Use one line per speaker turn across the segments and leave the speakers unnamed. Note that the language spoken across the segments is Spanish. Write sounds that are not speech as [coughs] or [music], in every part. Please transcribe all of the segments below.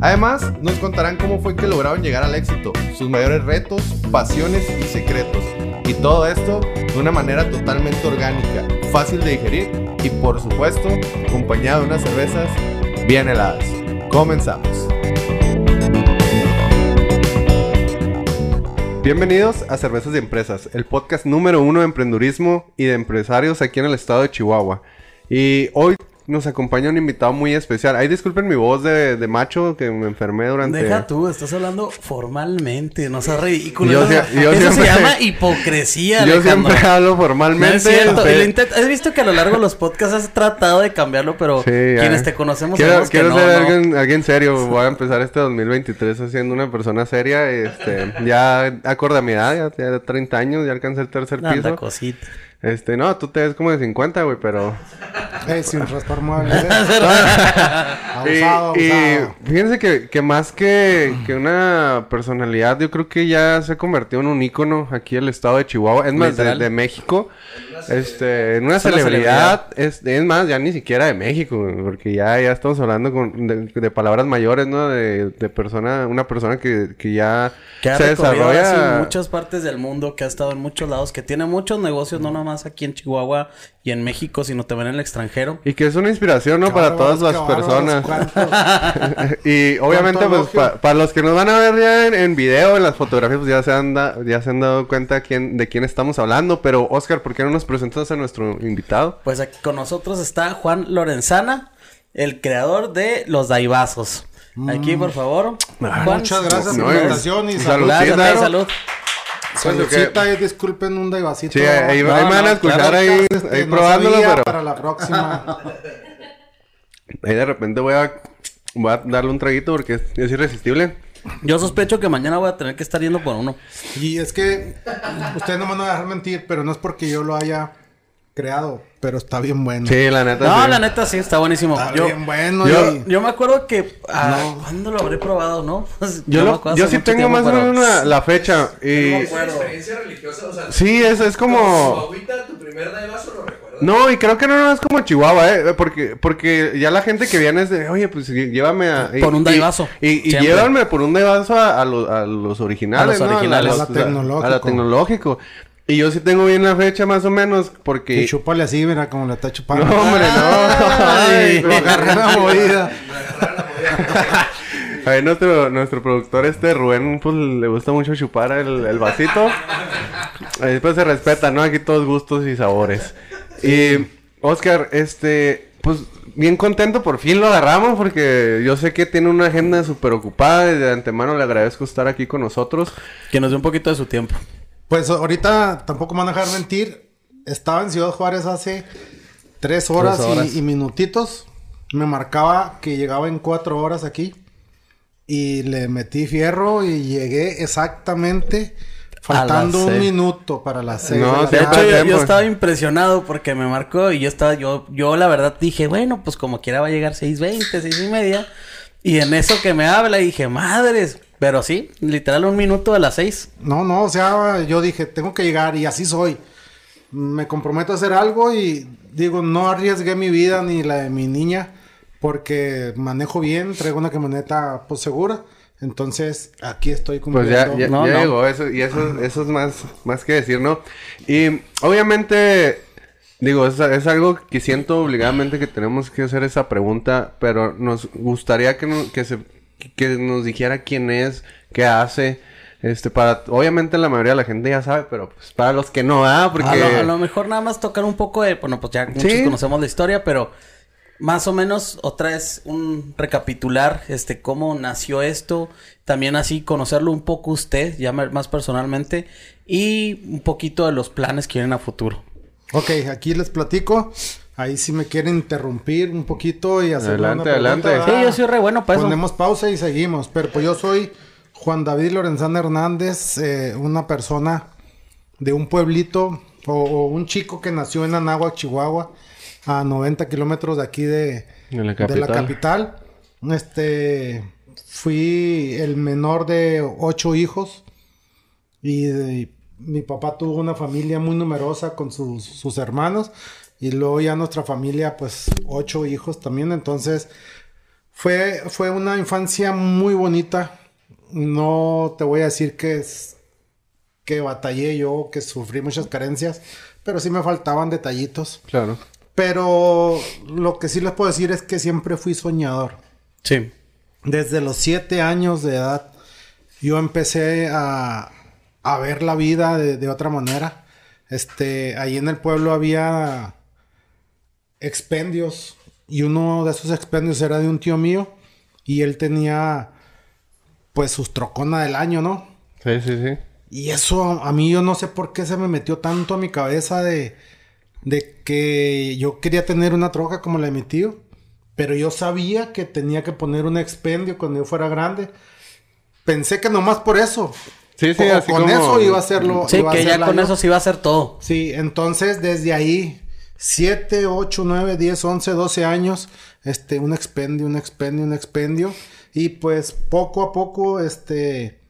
Además, nos contarán cómo fue que lograron llegar al éxito, sus mayores retos, pasiones y secretos. Y todo esto de una manera totalmente orgánica, fácil de digerir y por supuesto, acompañado de unas cervezas bien heladas. Comenzamos. Bienvenidos a Cervezas de Empresas, el podcast número uno de emprendurismo y de empresarios aquí en el estado de Chihuahua. Y hoy nos acompaña un invitado muy especial. Ay, disculpen mi voz de, de macho que me enfermé durante.
Deja tú, estás hablando formalmente, no seas ridículo.
Yo
eso
sie- yo
eso
siempre-
se llama hipocresía,
Yo
Alejandro.
siempre hablo
No
formalmente.
es cierto.
este,
Has visto que a lo largo de los podcasts has tratado de cambiarlo, pero
Sí,
quienes te conocemos
quiero,
sabemos
quiero
no,
ser
no.
Alguien, alguien serio. Voy a empezar este 2023 siendo una persona seria. Este, ya acorde a mi edad, ya, ya de 30 años, ya alcancé el tercer
Anda,
piso.
cosita.
Este, no, tú te ves como de 50, güey, pero... [laughs]
Eh, sin raspar muebles. ¿eh? abusado,
y, y
abusado.
fíjense que, que más que, que una personalidad, yo creo que ya se ha convertido en un ícono aquí el estado de Chihuahua, es más, de México, este, en una
una
celebridad, es, es más, ya ni siquiera de México, porque ya, ya estamos hablando con, de, de palabras mayores, ¿no? De, de persona, una persona que, que ya
Que ha
se desarrolla...
muchas partes del mundo, que ha estado en muchos lados, que tiene muchos negocios, no nomás aquí en Chihuahua y en México, sino también en el extranjero.
Y que es una inspiración, ¿no?
Qué
Para todas las personas. [laughs] y obviamente,
¿Cuánto
pues, pa- para los que nos van a ver ya en, en video, en las fotografías, pues ya se han, da- ya se han dado cuenta quién, de quién estamos hablando. Pero, Oscar, ¿por qué no nos presentas a nuestro invitado?
Pues aquí con nosotros está Juan Lorenzana, el creador de Los Daibazos. Aquí, por favor. Juan.
Muchas gracias
No,
por la
eh,
invitación y
salud.
salud.
Gracias,
Saludcita.
salud.
Saludcita y disculpen un daibacito.
Sí, ahí, ahí
No,
me van a escuchar
claro,
ahí,
Este,
ahí
no
probándolo, pero
para la próxima. [laughs]
ahí de repente voy a, voy a darle un traguito porque es, es irresistible.
Yo sospecho que mañana voy a tener que estar yendo por uno.
y es que ustedes no me van a dejar mentir, pero no es porque yo lo haya creado, pero está bien bueno.
Sí, la neta.
No,
sí.
la neta sí, está buenísimo.
Está
Yo,
bien bueno.
yo-
y-
yo me acuerdo que... Ah, ¿Cuándo lo habré probado, no? [laughs]
Yo,
No
lo- yo sí tengo
tiempo,
más o
pero-
menos una- la fecha. Y...
Es una experiencia religiosa, o sea,
Sí, eso es
como
como...
agüita, tu primer daivazo lo recuerdas.
No, y creo que no, no es como Chihuahua, ¿eh? Porque, porque ya la gente que viene es de, oye, pues llé- llévame a... y-
Por un daivazo,
Y, y, llévame por un daivazo a, a los- a los originales,
A los
¿no?
originales.
los-
A la tecnológico.
A la tecnológico. Y yo sí tengo bien la fecha más o menos porque...
Y chúpale así, mira cómo le está chupando.
No, hombre, no.
Ay, lo agarré la [laughs] movida.
Ahí nuestro, nuestro productor este Rubén, pues le gusta mucho chupar el, el vasito. Ahí pues se respeta, ¿no? Aquí todos gustos y sabores. Y Oscar, este, pues bien contento, por fin lo agarramos porque yo sé que tiene una agenda súper ocupada y de antemano le agradezco estar aquí con nosotros.
Que nos dé un poquito de su tiempo.
Pues ahorita tampoco me van a dejar mentir. Estaba en Ciudad Juárez hace tres horas,
Tres horas.
Y, y minutitos. Me marcaba que llegaba en cuatro horas aquí. Y le metí fierro y llegué exactamente faltando un
seis.
minuto para las seis.
No,
de la
De hecho, yo, yo estaba impresionado porque me marcó y yo estaba, yo, yo la verdad dije, bueno, pues como quiera va a llegar 6.20, seis y media. Y en eso que me habla dije, madres. Pero sí, literal un minuto a las seis.
No, no, o sea, yo dije, tengo que llegar y así soy. Me comprometo a hacer algo y digo, no arriesgué mi vida ni la de mi niña porque manejo bien, traigo una camioneta pues segura. Entonces, aquí estoy
Pues
cumpliendo.
ya, ya,
No,
ya
no.
llegó eso, y eso, eso es más, más que decir, ¿no? Y obviamente, digo, es, es algo que siento obligadamente que tenemos que hacer esa pregunta, pero nos gustaría que, no- que, se, que nos dijera quién es, qué hace. Este, para, obviamente la mayoría de la gente ya sabe, pero pues para los que no, ¿ah? Porque...
A, lo, a lo mejor nada más tocar un poco de, bueno, pues ya muchos
Sí.
conocemos la historia, pero más o menos otra vez un recapitular, este, cómo nació esto, también así conocerlo un poco usted, ya más personalmente, y un poquito de los planes que vienen a futuro.
Ok, aquí les platico. Ahí si me quieren interrumpir un poquito y hacer
Adelante,
una pregunta,
adelante.
Sí, yo soy re bueno para eso.
Ponemos pausa y seguimos. Pero pues yo soy Juan David Lorenzana Hernández, eh, una persona de un pueblito o, o un chico que nació en Anáhuac, Chihuahua, a 90 kilómetros de aquí de,
De la
de la
capital.
capital. Este, fui el menor de ocho hijos y de- mi papá tuvo una familia muy numerosa con sus, sus hermanos y luego ya nuestra familia pues ocho hijos también entonces fue, fue una infancia muy bonita no te voy a decir que es que batallé yo que sufrí muchas carencias pero sí me faltaban detallitos
Claro.
pero lo que sí les puedo decir es que siempre fui soñador
Sí.
desde los siete años de edad, yo empecé a, a ver la vida de, de otra manera. Este, ahí en el pueblo había expendios y uno de esos expendios era de un tío mío y él tenía pues sus trocona del año, ¿no?
Sí, sí, sí.
Y eso a mí yo no sé por qué se me metió tanto a mi cabeza de, de que yo quería tener una troca como la de mi tío. Pero yo sabía que tenía que poner un expendio cuando yo fuera grande. Pensé que nomás por eso.
Sí, sí,
o
así
con
como-
eso iba a hacerlo.
Sí,
iba a
que ya con eso sí va a ser todo.
Sí, entonces desde ahí, 7, 8, 9, 10, 11, 12 años, este, un expendio, un expendio, un expendio. Y pues poco a poco, este,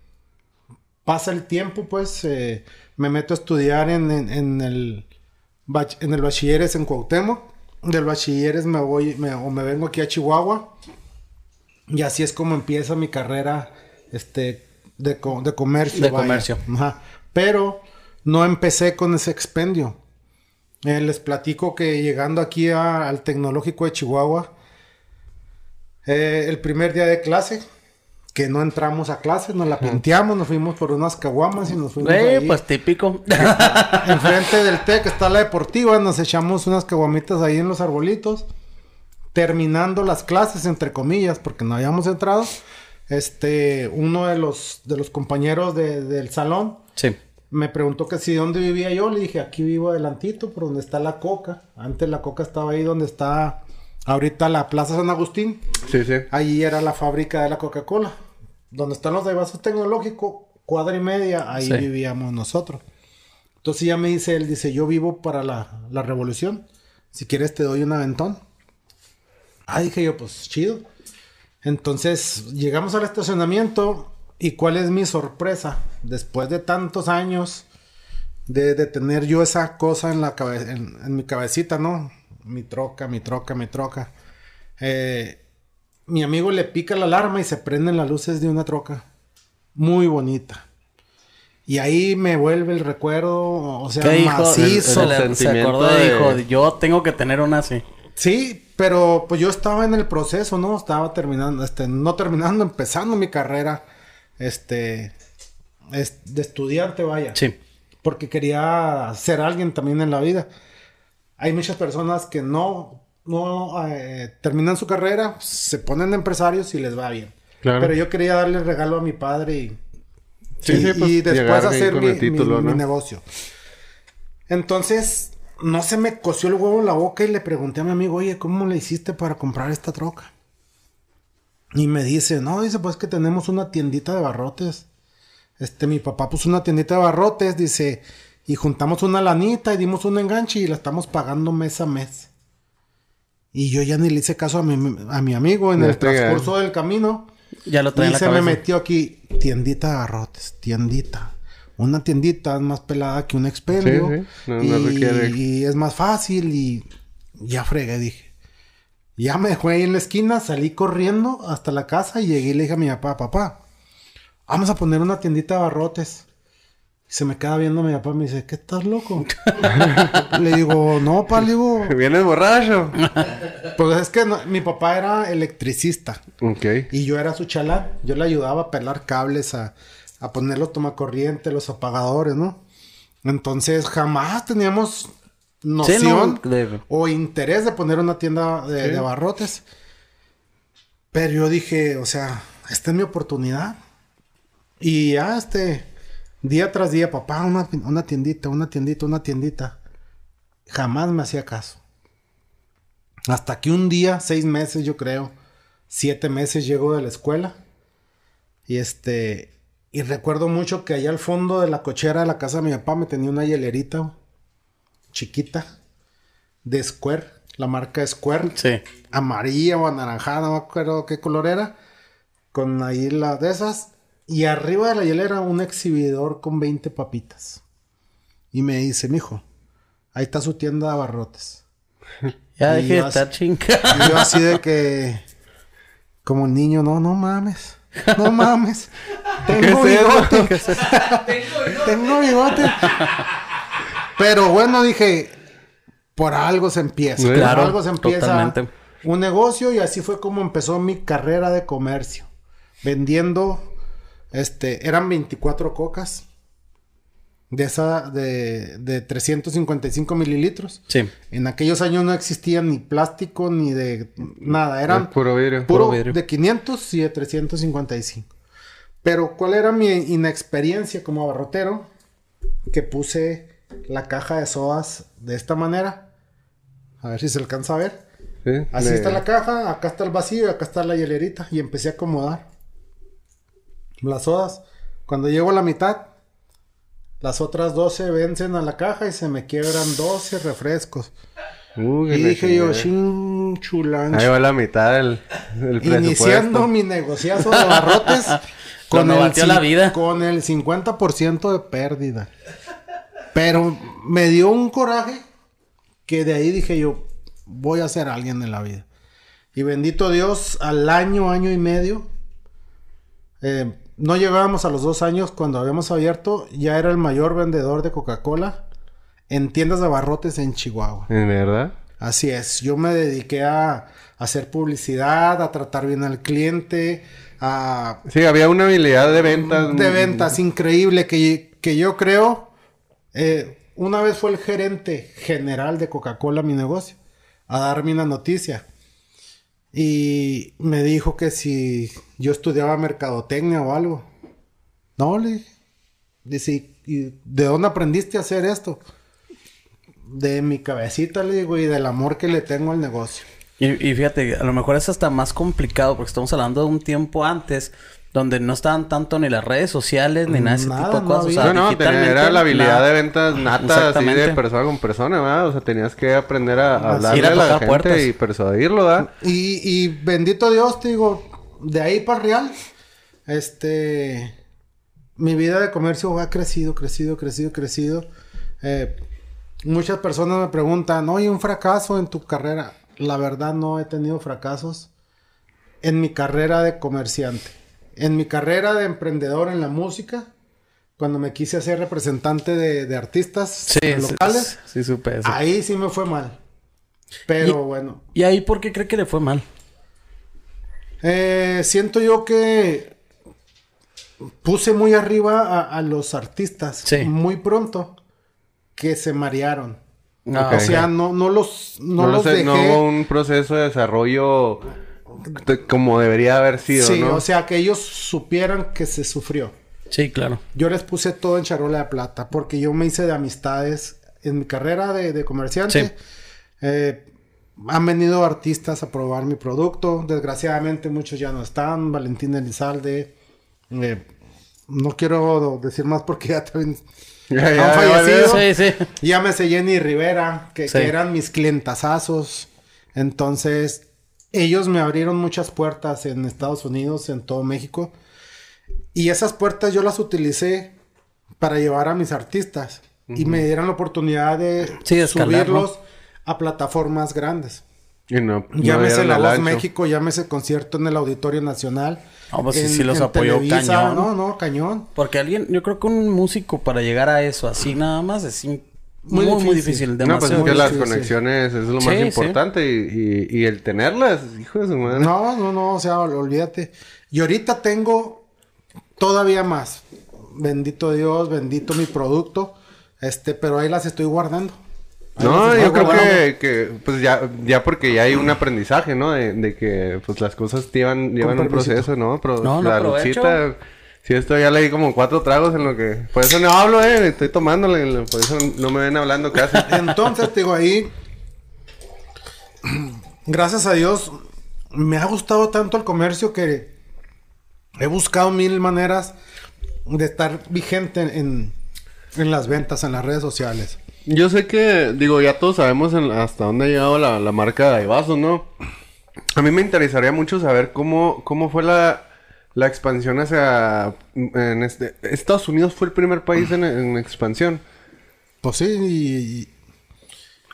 pasa el tiempo, pues, eh, me meto a estudiar en, en, en el, en el bachilleres en Cuauhtémoc. Del bachilleres me voy, me, o me vengo aquí a Chihuahua. Y así es como empieza mi carrera, este, de, co- de comercio.
De
vaya.
comercio.
Ajá. Pero no empecé con ese expendio. Eh, les platico que llegando aquí a- al tecnológico de Chihuahua, eh, el primer día de clase, que no entramos a clase, nos la pinteamos, nos fuimos por unas caguamas y nos fuimos
Eh,
ahí.
pues típico. [laughs]
Enfrente del TEC está la deportiva, nos echamos unas caguamitas ahí en los arbolitos. Terminando las clases, entre comillas, porque no habíamos entrado. Este, uno de los, de los compañeros de- del salón
sí.
Me preguntó que si dónde vivía yo. Le dije, aquí vivo adelantito, por donde está la coca. Antes la coca estaba ahí donde está ahorita la Plaza San Agustín.
Sí, sí.
Ahí era la fábrica de la Coca-Cola. Donde están los de vasos tecnológicos, cuadra y media, ahí
Sí.
vivíamos nosotros. Entonces ya me dice él, dice, yo vivo para la, la revolución. Si quieres te doy un aventón. Ah, dije yo, pues chido. Entonces llegamos al estacionamiento y cuál es mi sorpresa. Después de tantos años de, de tener yo esa cosa en, la cabe- en, en mi cabecita, ¿no? Mi troca, mi troca, mi troca. Eh, mi amigo le pica la alarma y se prenden las luces de una troca. Muy bonita. Y ahí me vuelve el recuerdo, o sea,
¿Qué dijo?
macizo.
El- el-
Se, acordó y
de-
dijo, yo tengo que tener una así.
Sí, pero pues yo estaba en el proceso, ¿no? Estaba terminando, este, no terminando, empezando mi carrera, este, es- de estudiante, vaya.
Sí.
Porque quería ser alguien también en la vida. Hay muchas personas que no, no eh, terminan su carrera, se ponen empresarios y les va bien.
Claro.
Pero yo quería darle el regalo a mi padre y,
Sí,
y,
sí, pues,
y después hacer mi,
título,
mi- negocio. Entonces, no se me coció el huevo en la boca y le pregunté a mi amigo, oye, ¿cómo le hiciste para comprar esta troca? Y me dice, no, dice, pues que tenemos una tiendita de barrotes. Este, mi papá puso una tiendita de barrotes, dice, y juntamos una lanita y dimos un enganche y la estamos pagando mes a mes. Y yo ya ni le hice caso a mi, a mi amigo en el transcurso del camino.
Ya lo trae en
Y
la
se me metió aquí, tiendita de barrotes, tiendita. Una tiendita es más pelada que un expendio.
Sí, sí. No-
y,
no
y es más fácil y ya fregué, dije. Ya me dejó ahí en la esquina, salí corriendo hasta la casa y llegué y le dije a mi papá, papá, vamos a poner una tiendita de barrotes. Y se me queda viendo mi papá y me dice, ¿qué estás loco? [laughs] le digo, no, pa, le digo, [laughs]
¿Vienes borracho?
pues es que no- mi papá era electricista.
ok.
Y yo era su chalán. Yo le ayudaba a pelar cables, a, a poner los tomacorrientes, los apagadores, ¿no? Entonces jamás teníamos noción
no, de-
o interés de poner una tienda de, de abarrotes. Pero yo dije, o sea, esta es mi oportunidad. Y ya este, día tras día, papá, una, una tiendita, una tiendita, una tiendita. Jamás me hacía caso. Hasta que un día, seis meses yo creo, siete meses llego de la escuela. Y este, y recuerdo mucho que allá al fondo de la cochera de la casa de mi papá me tenía una hielerita chiquita de Square, la marca Square,
Sí.
amarilla o anaranjada, no me acuerdo qué color era, con ahí la de esas. Y arriba de la hielera un exhibidor con 20 papitas. Y me dice, mijo, ahí está su tienda de abarrotes. [laughs]
Ya dejé de estar chinga.
Y yo así de que, como niño, no, no mames, no mames. [laughs] [laughs] Tengo bigote. Tengo bigote. Pero bueno, dije, por algo se empieza. por
Claro,
algo se empieza
totalmente.
un negocio y así fue como empezó mi carrera de comercio. Vendiendo, este, eran 24 cocas. De esa, de, de 355 mililitros.
Sí.
En aquellos años no existía ni plástico ni de nada. Eran
puro vidrio.
puro
Puro vidrio.
de 500 y de 355. Pero ¿cuál era mi inexperiencia como abarrotero? Que puse la caja de sodas de esta manera. A ver si se alcanza a ver.
Sí,
Así
le-
está la caja, acá está el vacío y acá está la hielerita. Y empecé a acomodar las sodas. Cuando llego a la mitad, las otras 12 vencen a la caja y se me quiebran 12 refrescos.
Que
Y dije yo,
chingada.
chin, chulancho.
Ahí va la mitad del, del
Iniciando mi negociazo de barrotes [laughs] con,
Cuando
el,
la vida.
con el 50% de pérdida. Pero me dio un coraje que de ahí dije yo, voy a ser alguien en la vida. Y bendito Dios, al año, año y medio, eh, no llegábamos a los dos años cuando habíamos abierto, ya era el mayor vendedor de Coca-Cola en tiendas de abarrotes en Chihuahua.
¿En verdad?
Así es, yo me dediqué a hacer publicidad, a tratar bien al cliente, a
Sí, había una habilidad de ventas.
de ventas increíble que, que yo creo, eh, una vez fue el gerente general de Coca-Cola mi negocio a darme una noticia y me dijo que si yo estudiaba mercadotecnia o algo. No, le dije. Dice, ¿y de dónde aprendiste a hacer esto? De mi cabecita, le digo, y del amor que le tengo al negocio.
Y, y fíjate, a lo mejor es hasta más complicado porque estamos hablando de un tiempo antes donde no estaban tanto ni las redes sociales ni nada de ese
Nada,
tipo de
no
cosas.
había.
o sea,
no, era la habilidad
nada.
de ventas nata, así de persona con persona, ¿verdad? O sea, tenías que aprender a
Así
hablarle
a
a la gente
puertas.
y persuadirlo, ¿verdad?
Y, y bendito Dios, te digo, de ahí para real, este, mi vida de comercio ha crecido, crecido, crecido, crecido. Eh, muchas personas me preguntan, oye, un fracaso en tu carrera. La verdad no he tenido fracasos en mi carrera de comerciante. En mi carrera de emprendedor en la música, cuando me quise hacer representante de, de artistas
Sí,
locales,
Sí, sí supe eso.
ahí sí me fue mal. Pero bueno,
¿Y ahí por qué cree que le fue mal?
Eh, siento yo que puse muy arriba a, a los artistas
Sí.
muy pronto que se marearon.
Ah,
O sea, no, no los, no
No,
los
sé,
dejé.
no hubo un proceso de desarrollo de- como debería haber sido,
sí,
¿no?
o sea, que ellos supieran que se sufrió.
Sí, claro.
Yo les puse todo en charola de plata porque yo me hice de amistades en mi carrera de, de comerciante.
Sí.
Eh, han venido artistas a probar mi producto. Desgraciadamente muchos ya no están. Valentín Elizalde. eh, no quiero decir más porque ya también [laughs]
Ya, ya,
han
ya
fallecido.
valió.
Sí, sí.
Llámese Jenny Rivera, que,
Sí.
que eran mis clientazazos. Entonces, ellos me abrieron muchas puertas en Estados Unidos, en todo México. Y esas puertas yo las utilicé para llevar a mis artistas. Y me dieron la oportunidad de
Sí, de escalar,
subirlos a plataformas grandes.
Y no, no
Llámese La Voz
ancho.
México, llámese concierto en el Auditorio Nacional.
No, pues sí,
en-
sí los
en
apoyó cañón.
No, no, cañón.
Porque alguien, yo creo que un músico para llegar a eso así nada más es
Muy
muy, muy
difícil.
No, pues es que las conexiones es lo
Sí,
más
sí.
importante y, y, y el tenerlas, hijo de su madre.
No, no, no, o sea, ol- olvídate. Y ahorita tengo todavía más. Bendito Dios, bendito mi producto. Este, pero ahí las estoy guardando. Ahí
No, yo creo que, que, pues ya, ya porque ya hay un aprendizaje, ¿no? De, de que, pues las cosas llevan, llevan un proceso, ¿no? Pero
No, no
la luchita, si esto ya leí como cuatro tragos en lo que, por eso no hablo, eh, estoy tomándole, por eso no me ven hablando casi. [laughs]
Entonces, te digo, ahí gracias a Dios, me ha gustado tanto el comercio que he buscado mil maneras de estar vigente en, en las ventas, en las redes sociales.
Yo sé que, digo, ya todos sabemos en- hasta dónde ha llegado la, la marca de Aivasos, ¿no? A mí me interesaría mucho saber cómo, cómo fue la, la expansión hacia... En este, Estados Unidos fue el primer país en, en expansión.
Pues sí, y, y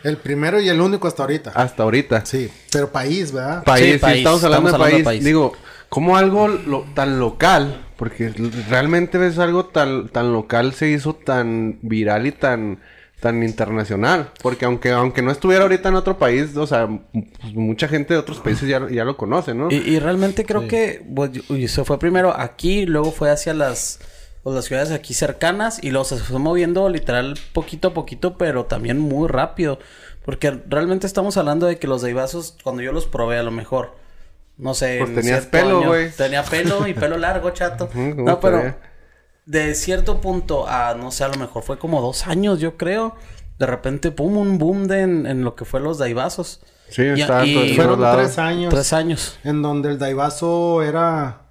el primero y el único hasta ahorita.
Hasta ahorita.
Sí, pero país, ¿verdad?
País,
Sí,
sí,
país.
estamos hablando,
Estamos
de,
hablando
país.
de país.
Digo, como algo lo- tan local, porque realmente ves algo tan, tan local se hizo tan viral y tan, tan internacional. Porque aunque, aunque no estuviera ahorita en otro país, o sea, pues, mucha gente de otros países ya, ya lo conoce, ¿no?
Y, y realmente creo que pues, se fue primero aquí, luego fue hacia las, pues, las ciudades aquí cercanas y luego se fue moviendo literal poquito a poquito, pero también muy rápido. Porque realmente estamos hablando de que los Daibazos, cuando yo los probé a lo mejor, no sé...
Pues
en
tenías pelo, güey.
Tenía pelo y pelo largo, chato. [laughs]
Ujú, ¿cómo
no, pero
estaría?
De cierto punto a, no sé, a lo mejor fue como dos años, yo creo. De repente, pum, un boom de en, en lo que fue los Daibazos.
Sí,
Y-
estaban
y-
Fueron
lados.
tres años
Tres años.
en donde el Daivazo era,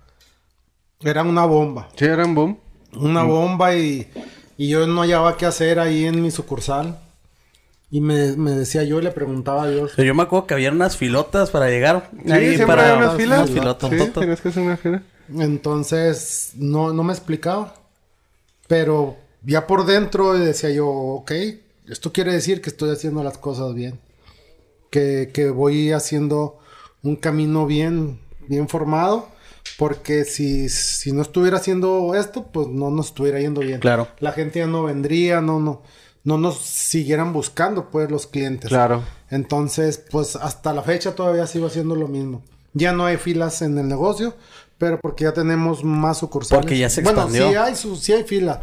era una bomba.
Sí, eran boom.
Una bomba y, y yo no hallaba qué hacer ahí en mi sucursal. Y me, me decía yo y le preguntaba a Dios.
Pero yo me acuerdo que había unas filotas para llegar.
Sí, siempre hay unas filas.
Unas filotas.
Sí, tenías que hacer una fila.
Entonces, no, no me explicaba. Pero ya por dentro decía yo, ok, esto quiere decir que estoy haciendo las cosas bien. Que, que voy haciendo un camino bien, bien formado. Porque si, si no estuviera haciendo esto, pues no nos estuviera yendo bien.
Claro.
La gente ya no vendría, no, no, no nos siguieran buscando, pues, los clientes.
Claro.
Entonces, pues hasta la fecha todavía sigo haciendo lo mismo. Ya no hay filas en el negocio, pero porque ya tenemos más sucursales.
Porque ya se
Bueno,
expandió.
sí hay, su, sí hay filas.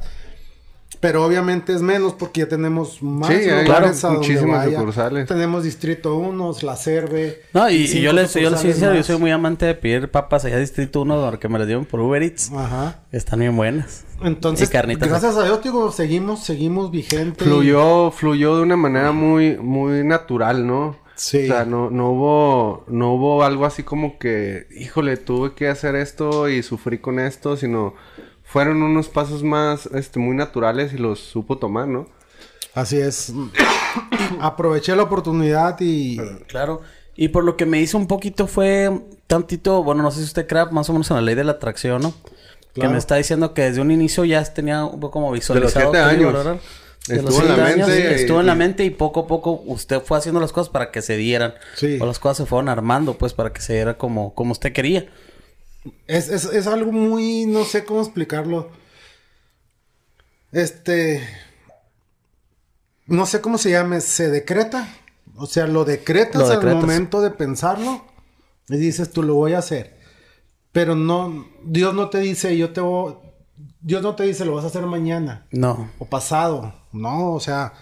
Pero obviamente es menos porque ya tenemos más
Sí,
lugares
claro,
a donde
muchísimas
vaya.
sucursales.
Tenemos Distrito 1, La Cerve.
No, y, yo les yo les sincero, yo soy muy amante de pedir papas allá a Distrito 1 porque me las dieron por Uber Eats.
Ajá.
Están bien buenas.
Entonces,
Y carnitas.
gracias a Dios, digo, seguimos, seguimos vigente.
Fluyó, fluyó de una manera muy, muy natural, ¿no?
Sí.
O sea, no, no hubo, no hubo algo así como que, híjole, tuve que hacer esto y sufrí con esto, sino fueron unos pasos más, este, muy naturales y los supo tomar, ¿no?
Así es. Aproveché la oportunidad y...
Claro. Y por lo que me hizo un poquito fue tantito, bueno, no sé si usted cree más o menos en la ley de la atracción, ¿no? Que me está diciendo que desde un inicio ya tenía un poco como visualizado.
siete
todo,
años.
¿verdad?
Estuvo en la
años,
mente y-
estuvo en la mente y poco a poco usted fue haciendo las cosas para que se dieran.
Sí.
O las cosas se fueron armando, pues, para que se diera como, como usted quería.
Es, es, es algo muy, no sé cómo explicarlo. Este, no sé cómo se llame, se decreta. O sea, lo decretas,
Lo
al
decretas.
momento de pensarlo y dices, tú lo voy a hacer. Pero no, Dios no te dice, yo te voy, Dios no te dice, lo vas a hacer mañana
No.
o pasado. No, o sea,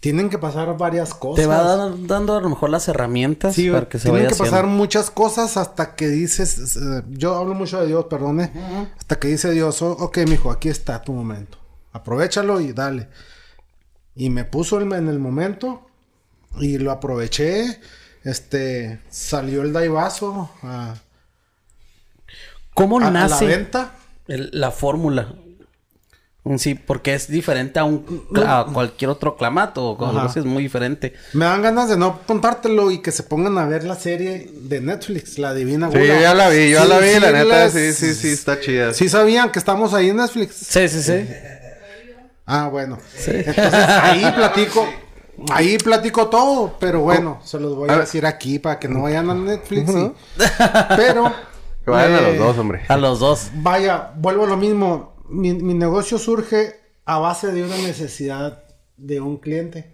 tienen que pasar varias cosas.
Te va dando a lo mejor las herramientas
Sí,
para que se
tienen
vaya
que pasar muchas cosas hasta que dices, eh, yo hablo mucho de Dios, perdone, hasta que dice Dios, "Oh, ok, mijo, aquí está tu momento, aprovechalo y dale. Y me puso el- en el momento y lo aproveché, este, salió el daivazo a,
¿Cómo
a- a la
nace
venta.
el- la fórmula? Mm, Sí, porque es diferente a un a cualquier otro clamato o algo
Ajá.
así, es muy diferente.
Me dan ganas de no contártelo y que se pongan a ver la serie de Netflix, La Divina
Sí, yo ya la vi, yo ya
Sí,
la vi,
sí
la neta, sí, sí, sí, está chida.
Sí sabían que estamos ahí en Netflix.
Sí, sí, sí.
Ah, bueno. Entonces ahí [laughs] platico. Ahí platico todo, pero bueno, se los voy a decir aquí para que no vayan a Netflix. y- Pero. [laughs]
Que vayan a
eh,
los dos, hombre.
A los dos.
Vaya, vuelvo a lo mismo. Mi, mi negocio surge a base de una necesidad de un cliente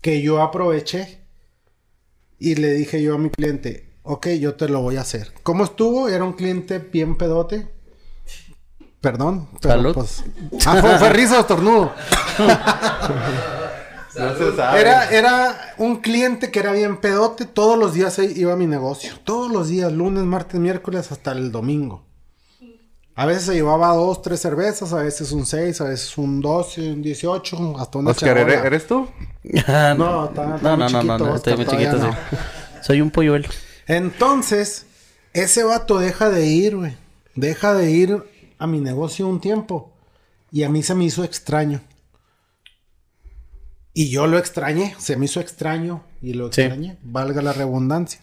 que yo aproveché y le dije yo a mi cliente, ok, yo te lo voy a hacer. ¿Cómo estuvo? Era un cliente bien pedote. Perdón, pero
Salud.
pues... Ah, fue, fue estornudo. [laughs]
No se sabe.
Era, era un cliente que era bien pedote. Todos los días iba a mi negocio. Todos los días, lunes, martes, miércoles, hasta el domingo. A veces se llevaba dos, tres cervezas, a veces un seis, a veces un 12, un 18, hasta una
Oscar. ¿eres, eres tú?
No, está, está
no,
muy
no, no, no, no, estoy muy chiquito,
no.
sí. Soy un polluelo.
Entonces, ese vato deja de ir, güey. Deja de ir a mi negocio un tiempo. Y a mí se me hizo extraño. Y yo lo extrañé, se me hizo extraño y lo
Sí.
extrañé, valga la redundancia.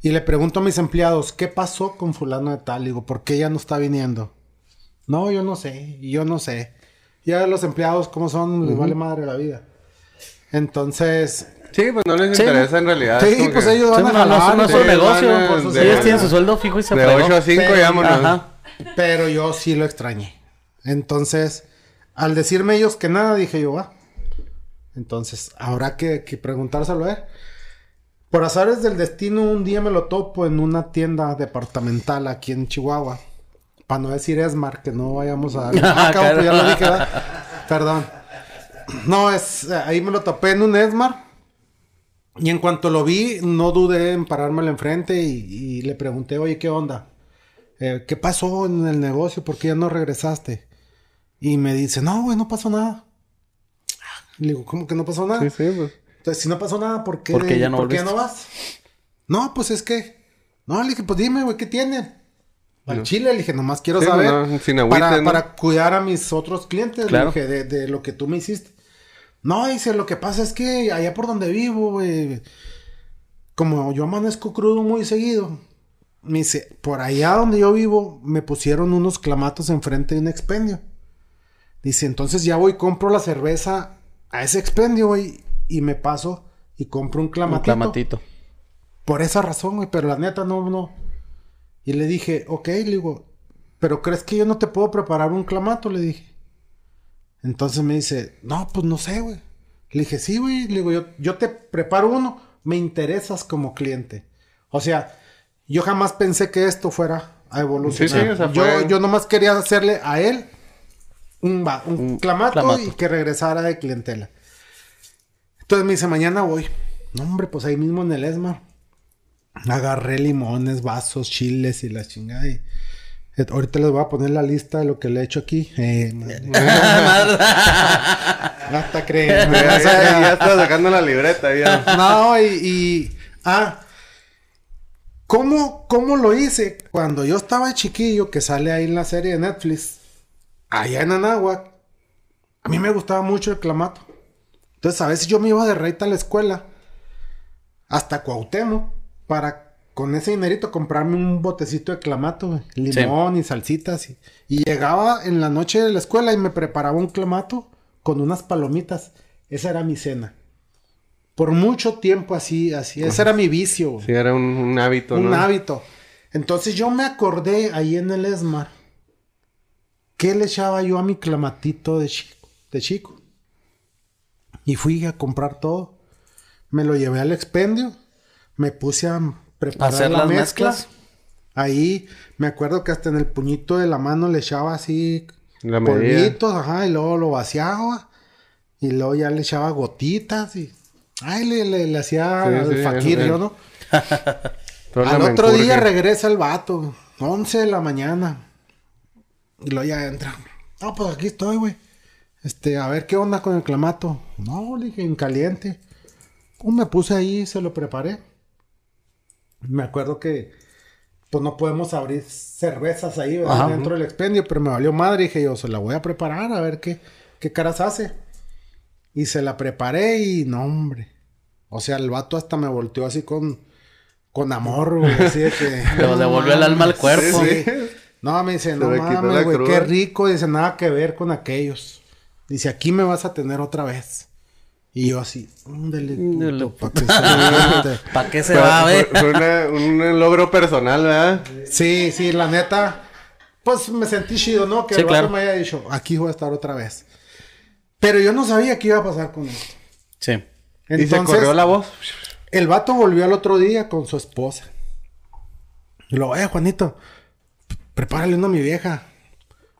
Y le pregunto a mis empleados, ¿qué pasó con fulano de tal? Digo, ¿por qué ya no está viniendo? No, yo no sé, yo no sé. Ya los empleados, ¿cómo son? Les vale madre la vida. Entonces,
Sí, pues no les
Sí,
interesa en realidad.
sí, pues
que
ellos
Sí,
van a
no, no,
jalar.
no su
todo.
negocio.
van
pues,
de-
ellos tienen su sueldo fijo y se
De
fregó.
8 a 5
Pero-
vámonos.
Ajá.
Pero yo sí lo extrañé. Entonces, al decirme ellos que nada, dije yo, va. Entonces, habrá que, que preguntárselo a él. Por azares del destino, un día me lo topo en una tienda departamental aquí en Chihuahua. Para no decir Esmar, que no vayamos a... [laughs] Ah, cabrón, pues ya lo dije. [laughs] Perdón. No, es... Ahí me lo topé en un Esmar. Y en cuanto lo vi, no dudé en parármelo enfrente y, y le pregunté, oye, ¿qué onda? Eh, ¿Qué pasó en el negocio? ¿Por qué ya no regresaste? Y me dice, no, güey, no pasó nada. Le digo, ¿cómo que no pasó nada?
Sí, sí, pues.
Entonces, si no pasó nada, ¿por qué,
¿Por qué ya no
¿por qué
volviste?
no vas? No, pues es que... No, le dije, pues dime, güey, ¿qué tiene? Al chile, le dije, nomás quiero
Sí,
saber.
no, sin agüite,
para, para cuidar a mis otros clientes, le
Claro.
dije, de, de lo que tú me hiciste. No, dice, lo que pasa es que allá por donde vivo, güey, como yo amanezco crudo muy seguido, me dice, por allá donde yo vivo, me pusieron unos clamatos enfrente de un expendio. Dice, entonces ya voy, compro la cerveza a ese expendio, güey, y me paso y compro un
Un
clamatito.
clamatito.
Por esa razón, güey, pero la neta no, no. Y le dije, ok, le digo, pero ¿crees que yo no te puedo preparar un clamato? Le dije. Entonces me dice, no, pues no sé, güey. Le dije, sí, güey. Le digo, yo, yo te preparo uno, me interesas como cliente. O sea, yo jamás pensé que esto fuera a evolucionar.
Sí, sí, o sea,
yo,
fue-
yo nomás quería hacerle a él un, va- un
Un
clamato,
clamato.
y que regresara de clientela. Entonces me dice, mañana voy. No, hombre, pues ahí mismo en el ESMA. Agarré limones, vasos, chiles y la chingada. Y... Ahorita les voy a poner la lista de lo que le he hecho aquí. Eh, [laughs] [laughs] [laughs] creen.
Ya, ya, ya está sacando la libreta, ya.
No, y, y- ah, ¿cómo, ¿cómo lo hice? Cuando yo estaba chiquillo, que sale ahí en la serie de Netflix, allá en Anáhuac, a mí me gustaba mucho el clamato. Entonces, a veces yo me iba de reita a la escuela, hasta Cuauhtémoc, para con ese dinerito comprarme un botecito de clamato, limón y salsitas. Y, y llegaba en la noche de la escuela y me preparaba un clamato con unas palomitas. Esa era mi cena. Por mucho tiempo así, así. Ese era mi vicio.
Sí, era un, un hábito,
un
¿no?
hábito. Entonces yo me acordé ahí en el Esmar. ¿Qué le echaba yo a mi clamatito de chico? De chico? Y fui a comprar todo. Me lo llevé al expendio. Me puse a preparar
Hacer
la
las
mezcla.
mezclas.
Ahí me acuerdo que hasta en el puñito de la mano le echaba así
La
polvitos, ajá, y luego lo vaciaba. Y luego ya le echaba gotitas y... Ay, le, le, le hacía
Sí,
el
sí, el-
yo, ¿no? [laughs] Al otro día regresa el vato, 11 de la mañana. Y luego ya entra. No, pues aquí estoy, güey. Este, a ver qué onda con el clamato. No, le dije, en caliente. Pues me puse ahí y se lo preparé. Me acuerdo que, pues no podemos abrir cervezas ahí. Dentro del expendio, pero me valió madre. Dije yo, se la voy a preparar a ver qué, qué caras hace. Y se la preparé y no, hombre. O sea, el vato hasta me volteó así con, con amor, güey. [laughs] Así de que.
Le devolvió el alma al cuerpo.
Sí, sí. No, me dice,
Se
no mames, güey,
cruda.
qué rico. Dice, nada que ver con aquellos. Dice, aquí me vas a tener otra vez. Y yo así, ándale, puto, pa' que se mate". [laughs]
¿Para qué se va a ver?
fue- fue una- un logro personal, ¿verdad?
Sí, sí, la neta. Pues me sentí chido, ¿no? Que
Sí,
el vato
claro.
me haya dicho, aquí voy a estar otra vez. Pero yo no sabía qué iba a pasar con esto.
Sí.
y se corrió la voz.
El vato volvió al otro día con su esposa. Y lo, eh, Juanito, prepárale uno a mi vieja.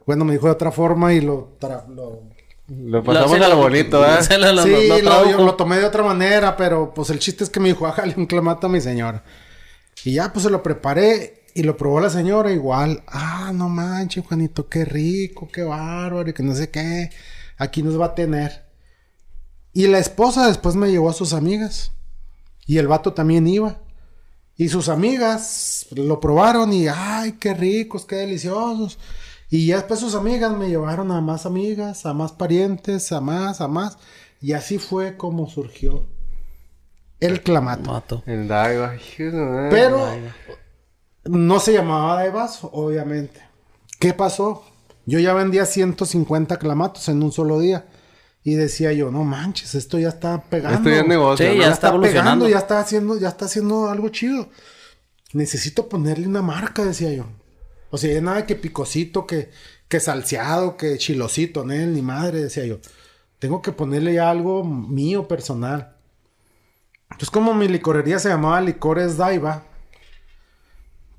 Bueno, me dijo de otra forma y lo... tra- lo-
Lo pasamos
Lo-
a lo bonito, ¿verdad?
se lo- lo-
sí,
lo
lo,
tradujo.
yo lo tomé de otra manera, pero pues el chiste es que me dijo, [laughs] hágale un clamato a mi señora. Y ya, pues se lo preparé y lo probó la señora igual. Ah, no manches, Juanito, qué rico, qué bárbaro, y que no sé qué. Aquí nos va a tener. Y la esposa después me llevó a sus amigas. Y el vato también iba. Y sus amigas lo probaron y, ay, qué ricos, qué deliciosos. Y ya después sus amigas me llevaron a más amigas, a más parientes, a más, a más. Y así fue como surgió el clamato.
Mato.
El madre.
Pero no se llamaba de vaso, obviamente. ¿Qué pasó? Yo ya vendía 150 clamatos en un solo día. Y decía yo, no manches, esto ya está pegando.
Esto ya es negocio.
Sí,
¿no?
ya está evolucionando.
pegando, ya está haciendo, ya está haciendo algo chido. Necesito ponerle una marca, decía yo. O sea, ya nada que picosito, que, que salseado, que chilosito, ¿no? ni madre, decía yo. Tengo que ponerle ya algo mío personal. Entonces, como mi licorería se llamaba Licores Daiva.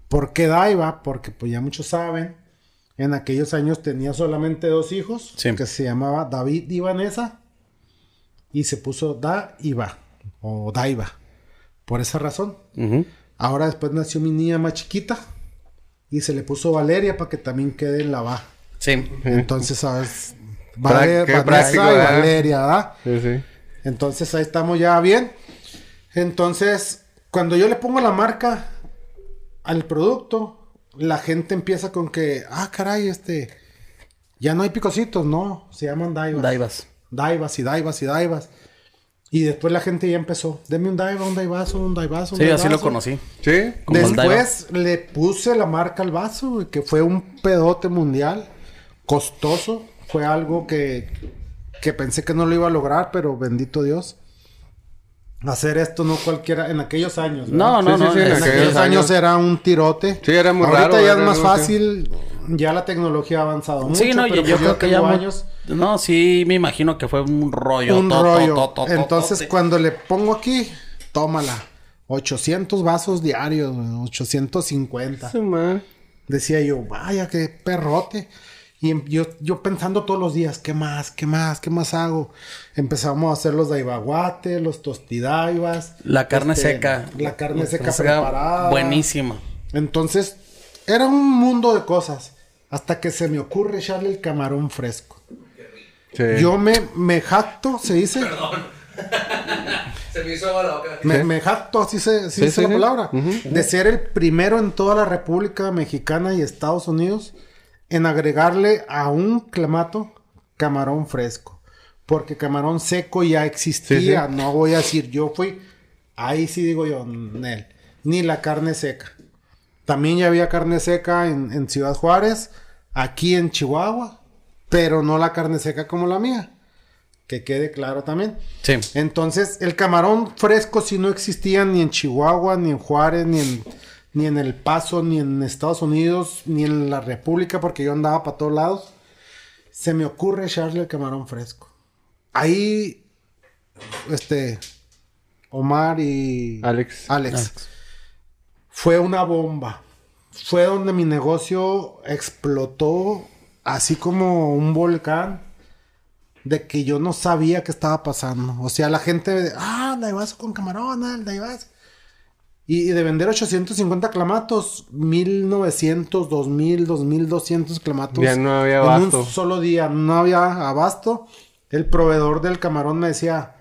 ¿Por qué Daiva? Porque pues ya muchos saben. En aquellos años tenía solamente dos hijos.
Sí.
Que se llamaba David y Vanessa. Y se puso Daiva. O Daiva. Por esa razón. Ahora después nació mi niña más chiquita. Y se le puso Valeria para que también quede en la va.
Sí.
Entonces, ¿sabes?
Pra-
Vale-
qué
Vanessa
práctico,
y
¿verdad?
Valeria, ¿verdad?
Sí, sí.
Entonces ahí estamos ya bien. Entonces, cuando yo le pongo la marca al producto, la gente empieza con que, ah, caray, este, ya no hay picositos, no, se llaman daivas.
Daivas.
Daivas y daivas y daivas. Y después la gente ya empezó, deme un daiva, un daivazo, un daivazo, un
Sí, así lo
daivazo".
conocí.
Sí.
Como
Después le puse la marca al vaso, que fue un pedote mundial, costoso. Fue algo que, que pensé que no lo iba a lograr, pero bendito Dios. Hacer esto no cualquiera, en aquellos años. ¿verdad?
No, no,
Sí,
no.
sí, en
aquellos
aquellos
años
años
era un tirote.
Sí, era muy
Ahorita
raro,
ya es
era
más
que-
fácil, ya la tecnología ha avanzado mucho.
Sí, no, yo,
pero
yo
pues
creo que ya
años
No, sí, me imagino que fue un rollo.
un
to-
rollo.
to- to- to-
Entonces,
to-
cuando le pongo aquí, tómala. 800 vasos diarios, güey, 850.
Su madre.
Decía yo, vaya, qué perrote. Y em- yo, yo pensando todos los días, ¿qué más? ¿Qué más? ¿Qué más hago? Empezamos a hacer los daibaguate, los tostidaivas.
La carne
este,
seca.
La carne seca
carne seca
preparada.
Buenísima.
Entonces, era un mundo de cosas. Hasta que se me ocurre echarle el camarón fresco.
Sí.
Yo me, me jacto, se dice. [laughs]
Se me hizo agua la boca.
Me, me jacto, así se, así
Sí,
dice
sí,
la
sí.
palabra. De ser el primero en toda la República Mexicana y Estados Unidos en agregarle a un clamato camarón fresco. Porque camarón seco ya existía.
Sí,
No voy a decir yo fui. Ahí sí digo yo, Nel. Ni la carne seca. También ya había carne seca en, en Ciudad Juárez, aquí en Chihuahua, pero no la carne seca como la mía. Que quede claro también.
Sí.
Entonces, el camarón fresco si no existía ni en Chihuahua, ni en Juárez, ni en, ni en El Paso, ni en Estados Unidos, ni en la República, porque yo andaba para todos lados. Se me ocurre echarle el camarón fresco. Ahí, este, Omar y
Alex.
Alex. Fue una bomba. Fue donde mi negocio explotó así como un volcán de que yo no sabía qué estaba pasando. O sea, la gente, ah, el daivazo con camarón, ah, el daivazo. Y, y de vender 850 clamatos, 1900, 2000, 2200 clamatos.
Ya no había
En
abasto.
un solo día, no había abasto. El proveedor del camarón me decía,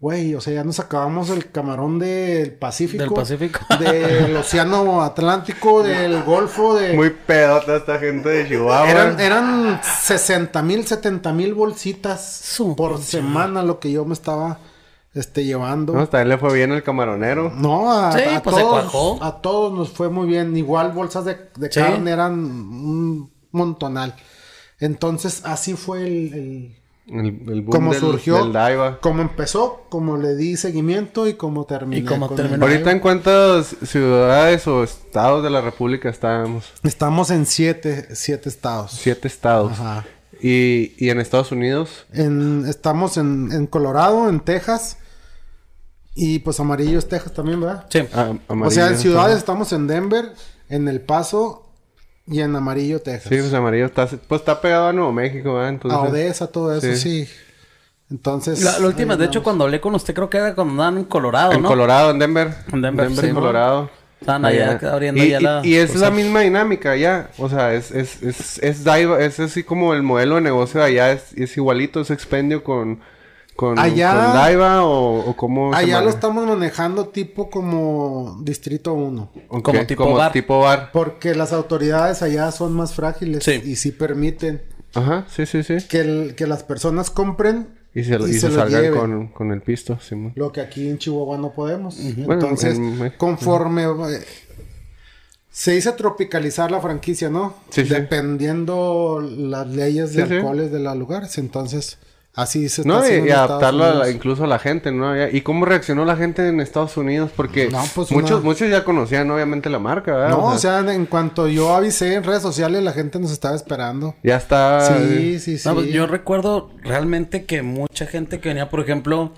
güey, o sea, ya nos acabamos el camarón del Pacífico.
Del Pacífico. [laughs]
Del Océano Atlántico, [laughs] del Golfo, de...
Muy pedota esta gente de Chihuahua.
Eran, eran 60 mil, 70 mil bolsitas
Su
por semana lo que yo me estaba este, llevando.
No,
No,
hasta él le fue bien el camaronero.
a,
Sí,
a
pues
todos, a todos nos fue muy bien. Igual bolsas de, de
Sí.
carne eran un montonal. Entonces, así fue el, el-
El, el boom
como
del,
surgió,
del Daiva.
como empezó, como le di seguimiento y con
terminó.
el-
Ahorita en cuántas ciudades o estados de la República estábamos?
Estamos en siete, siete estados.
Siete estados.
Ajá.
Y, y en Estados Unidos.
En, estamos en, en Colorado, en Texas. Y pues Amarillo es Texas también, ¿verdad?
Sí.
ah,
O
amarillo.
sea, en ciudades estamos en Denver, en El Paso y en Amarillo, Texas.
Sí, pues amarillo está, pues está pegado a Nuevo México, ¿verdad? Entonces,
a Odessa, todo eso, sí.
Sí.
Entonces.
La, la última, de hecho, cuando hablé con usted, creo que era cuando andaban en Colorado,
en
¿no?
Colorado, en Denver.
En Denver, sí.
Colorado.
Estaban allá abriendo
y,
ya
y-
la-
y es la misma dinámica ya. O sea, es, es, es, es es así como el modelo de negocio de allá es, es igualito, es expendio con, con,
Allá-
con Daiva o, o cómo se
Allá lo estamos manejando tipo como Distrito 1.
Ok,
como tipo bar.
tipo bar.
Porque las autoridades allá son más frágiles
Sí.
y sí permiten
Ajá, sí, sí, sí.
que, el- que las personas compren
Y se, y
Y
se,
se lo
salgan
lleven.
con, con el pisto,
lo que aquí en Chihuahua no podemos. Entonces,
en
conforme eh, se dice tropicalizar la franquicia, ¿no?
Sí, sí.
Dependiendo las leyes de
Sí, sí.
alcoholes de los lugares. Entonces, así se está
No, y,
haciendo
y
en
adaptarlo a la- incluso a la gente, ¿no? ¿Y cómo reaccionó la gente en Estados Unidos? Porque
No, pues,
muchos,
una-
muchos ya conocían, obviamente, la marca, ¿verdad?
No, o sea, en cuanto yo avisé en redes sociales, la gente nos estaba esperando.
ya está...
Sí, sí, sí.
No, pues, yo recuerdo realmente que mucha gente que venía, por ejemplo,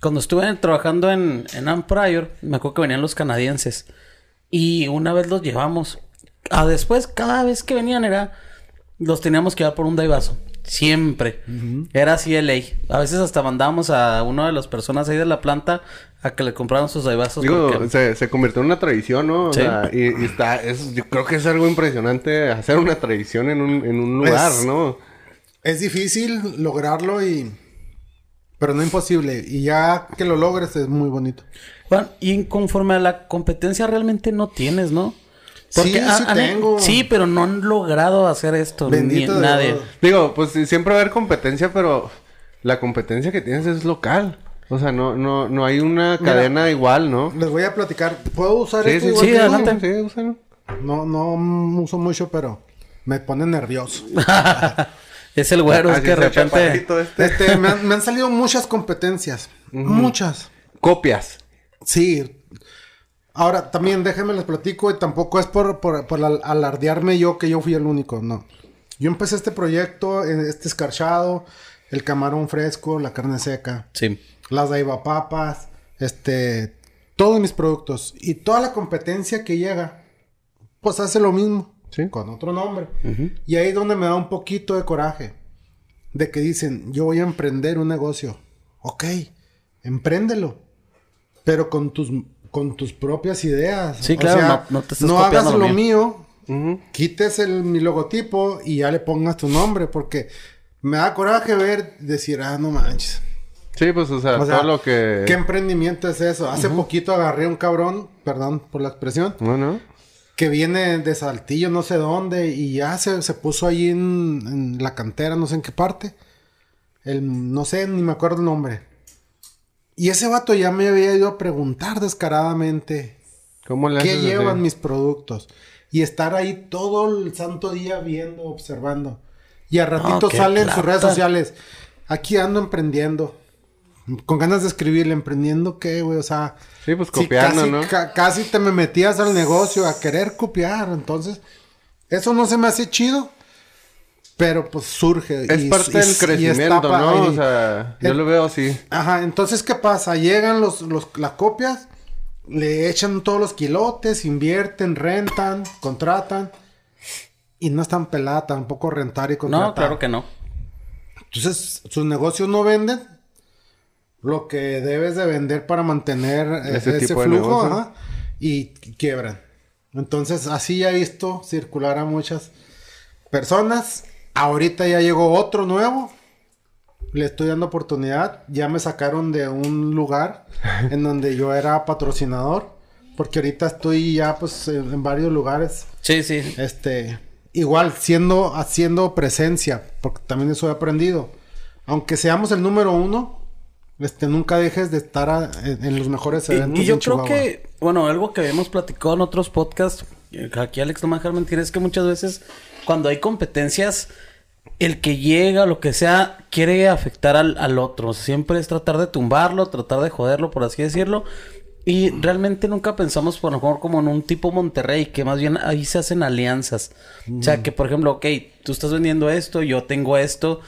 cuando estuve trabajando en, en Ann me acuerdo que venían los canadienses. Y una vez los llevamos. A después, cada vez que venían era... Los teníamos que llevar por un daivazo. Siempre. Era así de ley. A veces hasta mandábamos a una de las personas ahí de la planta a que le compraran sus daivazos.
Digo,
porque-
se, se convirtió en una tradición, ¿no? O sea, y, y está... Es, yo creo que es algo impresionante hacer una tradición en un, en un lugar,
Pues,
¿no?
Es difícil lograrlo y... Pero no imposible. Y ya que lo logres es muy bonito.
Bueno, y conforme a la competencia realmente no tienes, ¿no?
Sí, sí
han-
tengo.
Sí, pero no han logrado hacer esto.
Bendito
ni nadie.
Dios.
Digo, pues siempre va a haber competencia, pero la competencia que tienes es local. O sea, no, no, no hay una
Mira,
cadena igual, ¿no?
Les voy a platicar. ¿Puedo usar
Sí,
esto
sí,
igual
sí,
que tú?
adelante.
Sí, úsalo.
No, no uso mucho, pero me pone nervioso. [laughs]
Es el güero, es que de repente.
este.
Este, me, han, me han salido muchas competencias. [laughs] Muchas.
Copias.
Sí. Ahora, también déjenme les platico y tampoco es por, por, por al- alardearme yo que yo fui el único, no. Yo empecé este proyecto, en este escarchado, el camarón fresco, la carne seca,
Sí.
las daiva papas, este, todos mis productos y toda la competencia que llega, pues hace lo mismo,
Sí.
con otro nombre. Y ahí es donde me da un poquito de coraje, de que dicen, yo voy a emprender un negocio. Ok, empréndelo, pero con tus, con tus propias ideas.
Sí, claro, no- no te estás
no hagas
copiando
lo
lo
mío, quites el, mi logotipo y ya le pongas tu nombre, porque me da coraje ver, decir, ah, no manches.
Sí, pues, o sea,
O sea,
todo lo que...
¿Qué emprendimiento es eso? Hace poquito agarré un cabrón, perdón por la expresión,
No, no.
que viene de Saltillo, no sé dónde, y ya se, se puso ahí en, en la cantera, no sé en qué parte. El, no sé, ni me acuerdo el nombre. Y ese vato ya me había ido a preguntar descaradamente
¿Cómo le
qué llevan
así?
mis productos. Y estar ahí todo el santo día viendo, observando. Y a ratito
qué
sale en sus redes sociales. Aquí ando emprendiendo. Con ganas de escribirle, emprendiendo qué, güey, o sea.
Sí, pues,
sí,
copiando,
casi,
¿no?
ca- casi te me metías al negocio a querer copiar. Entonces, eso no se me hace chido. Pero pues surge.
Es
y-
parte
y-
del crecimiento, ¿no?
y-
O sea, yo
el-
lo veo así.
Ajá, entonces, ¿qué pasa? Llegan los, los, las copias, le echan todos los quilotes, invierten, rentan, contratan. Y no están pelada tampoco rentar y contratar.
No, claro que no.
Entonces, sus negocios no venden lo que debes de vender para mantener eh,
Ese
ese,
tipo de
flujo, ajá, y quiebran. Entonces, así ya he visto circular a muchas personas. Ahorita ya llegó otro nuevo. Le estoy dando oportunidad. Ya me sacaron de un lugar [laughs] en donde yo era patrocinador. Porque ahorita estoy ya pues en, en varios lugares.
Sí, sí.
Este, igual siendo, haciendo presencia, porque también eso he aprendido. Aunque seamos el número uno, este, nunca dejes de estar a- en, en los mejores eventos.
y yo
en
creo que, bueno, algo que habíamos platicado en otros podcasts, eh, aquí Alex no me dejar mentir, es que muchas veces cuando hay competencias, el que llega, lo que sea, quiere afectar al, al otro. Siempre es tratar de tumbarlo, tratar de joderlo, por así decirlo. Y realmente nunca pensamos, por lo mejor, como en un tipo Monterrey, que más bien ahí se hacen alianzas. O sea, que por ejemplo, ok, tú estás vendiendo esto, yo tengo esto.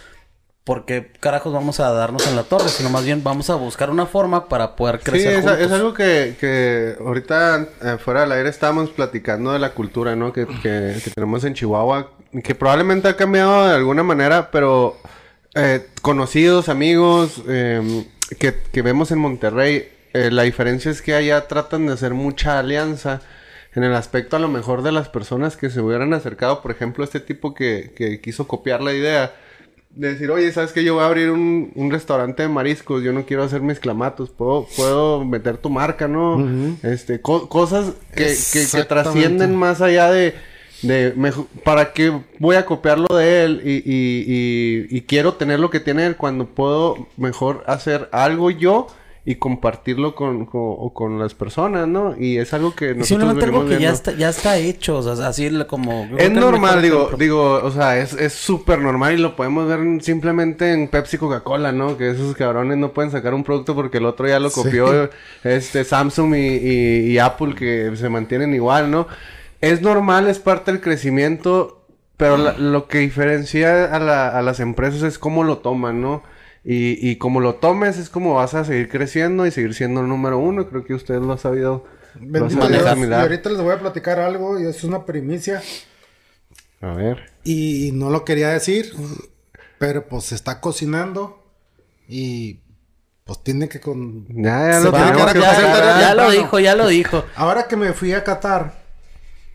¿Por qué carajos vamos a darnos en la torre? Sino más bien vamos a buscar una forma para poder
Sí,
crecer
es,
juntos.
es algo que, que ahorita eh, fuera del aire estábamos platicando de la cultura, ¿no? Que, que- que tenemos en Chihuahua, que probablemente ha cambiado de alguna manera, pero eh, conocidos, amigos eh, que, que vemos en Monterrey, eh, la diferencia es que allá tratan de hacer mucha alianza en el aspecto a lo mejor de las personas que se hubieran acercado, por ejemplo, este tipo que, que quiso copiar la idea de decir, oye, ¿sabes que Yo voy a abrir un, un restaurante de mariscos, yo no quiero hacer mis clamatos, puedo, puedo meter tu marca, ¿no? Este, co- cosas que, que, que trascienden más allá de, de para qué voy a copiarlo de él y, y, y, y quiero tener lo que tiene él cuando puedo mejor hacer algo yo y compartirlo con, con, las personas, ¿no? Y es algo que
Y
nosotros
Simplemente algo que ya está, ya está hecho, o sea, así como...
Es normal, digo,
ejemplo.
digo, o sea, es es súper normal y lo podemos ver en- simplemente en Pepsi Coca-Cola, ¿no? Que esos cabrones no pueden sacar un producto porque el otro ya lo copió este Samsung y, y- y Apple que se mantienen igual, ¿no? Es normal, es parte del crecimiento, pero la- lo que diferencia a, la- a las empresas es cómo lo toman, ¿no? Y, y como lo tomes es como vas a seguir creciendo y seguir siendo el número uno. Creo que usted lo ha sabido, lo ha sabido.
Y ahorita les voy a platicar algo y es una primicia.
A ver.
Y no lo quería decir, pero pues se está cocinando y pues tiene que con...
Ya, ya lo tenemos que
ya- ya-
Ya lo dijo, ya lo dijo.
Ahora que me fui a Qatar,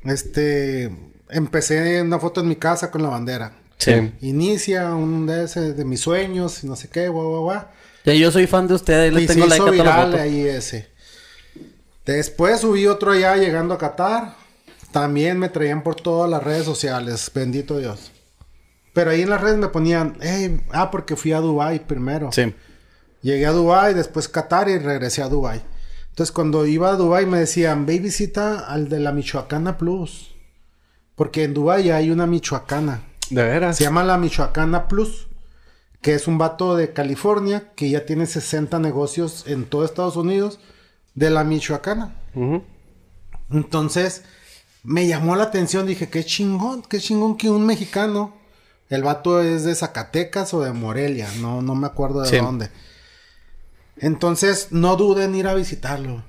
este, empecé una foto en mi casa con la bandera.
Sí.
Inicia un de ese de mis sueños y no sé qué, guau, guau, guau.
Ya, yo soy fan de usted, ahí le tengo like a
viral ahí ese. Después subí otro allá llegando a Qatar. También me traían por todas las redes sociales, bendito Dios. Pero ahí en las redes me ponían, "Ey, ah, porque fui a Dubai primero.
Sí.
Llegué a Dubai, después Qatar y regresé a Dubai. Entonces cuando iba a Dubai me decían, ve y visita al de la Michoacana Plus. Porque en Dubai hay una Michoacana.
De veras.
Se llama la Michoacana Plus, que es un vato de California que ya tiene 60 negocios en todo Estados Unidos de la Michoacana. Entonces me llamó la atención, dije, qué chingón, qué chingón que un mexicano, el vato es de Zacatecas o de Morelia, no, no me acuerdo de
Sí.
dónde. Entonces no dudé en ir a visitarlo.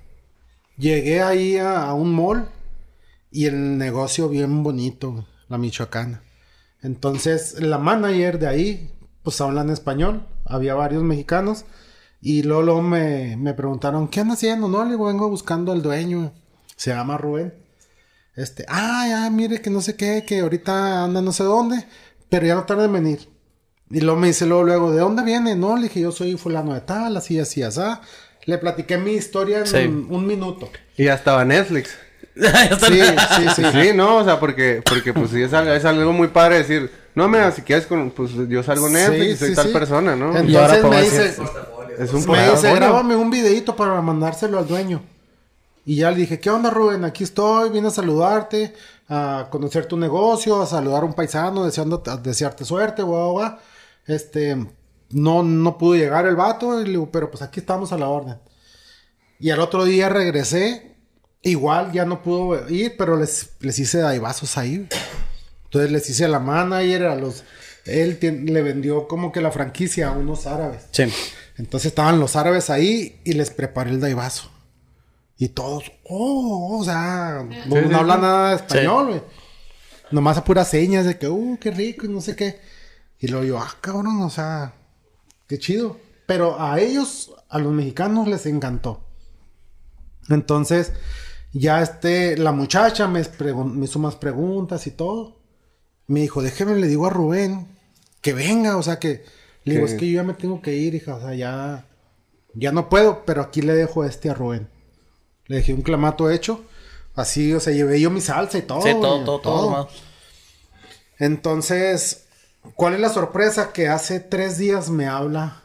Llegué ahí a, a un mall y el negocio bien bonito, la Michoacana. Entonces la manager de ahí, pues hablan español, había varios mexicanos y luego, luego me, me preguntaron, ¿qué andan haciendo? No, le digo, vengo buscando al dueño, se llama Rubén. Este, ah, ya, mire que no sé qué, que ahorita anda no sé dónde, pero ya no tarda en venir. Y luego me dice luego, luego, ¿de dónde viene? No, le dije, yo soy fulano de tal, así, así, así. Le platiqué mi historia en
Sí.
un minuto.
Y ya estaba Netflix. [laughs]
Sí, sí, sí.
Sí, no, o sea, porque, porque pues sí es algo, es algo muy padre decir, no, mira, si quieres con, pues yo salgo en Netflix
Sí,
y soy
sí,
tal
sí.
persona, ¿no?
Entonces
Y ahora
me dice,
es un
me dice, grábame un videito para mandárselo al dueño. Y ya le dije, ¿qué onda, Rubén? Aquí estoy, vine a saludarte, a conocer tu negocio, a saludar a un paisano, deseando, a desearte suerte, guau, guau. Este, no, no pudo llegar el vato, y le digo, pero pues aquí estamos a la orden. Y al otro día regresé, igual ya no pudo ir, pero les, les hice daibazos ahí. Entonces les hice a la manager, a los... Él le vendió como que la franquicia a unos árabes.
Sí.
Entonces estaban los árabes ahí y les preparé el daivazo. Y todos, oh, o sea, no,
Sí,
no
sí,
hablan
sí.
nada de español, güey. Nomás a puras señas de que, uh, qué rico y no sé qué. Y luego yo, ah, cabrón, o sea, qué chido. Pero a ellos, a los mexicanos les encantó. Entonces, ya este, la muchacha me, me hizo más preguntas y todo. Me dijo, déjeme, le digo a Rubén que venga, o sea que, le digo, es que yo ya me tengo que ir, hija, o sea, ya, ya no puedo, pero aquí le dejo este a Rubén. Le dejé un clamato hecho, así, o sea, llevé yo mi salsa y todo.
Sí, todo,
güey,
todo, todo.
Entonces, ¿cuál es la sorpresa? Que hace tres días me habla,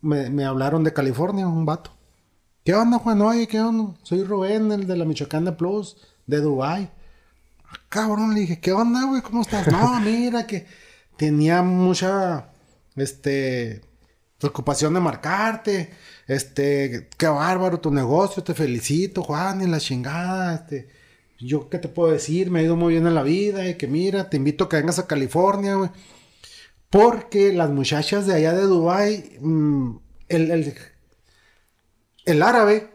me, me hablaron de California, un vato. ¿Qué onda, Juan? Oye, ¿qué onda? Soy Rubén, el de la Michoacana Plus, de Dubai. Ah, Cabrón, le dije, ¿qué onda, güey? ¿Cómo estás? No, [laughs] mira que tenía mucha, este, preocupación de marcarte. Este, qué bárbaro tu negocio, te felicito, Juan, y la chingada, este. Yo, ¿qué te puedo decir? Me ha ido muy bien en la vida y que mira, te invito a que vengas a California, güey. Porque las muchachas de allá de Dubai, mm, el, el, el árabe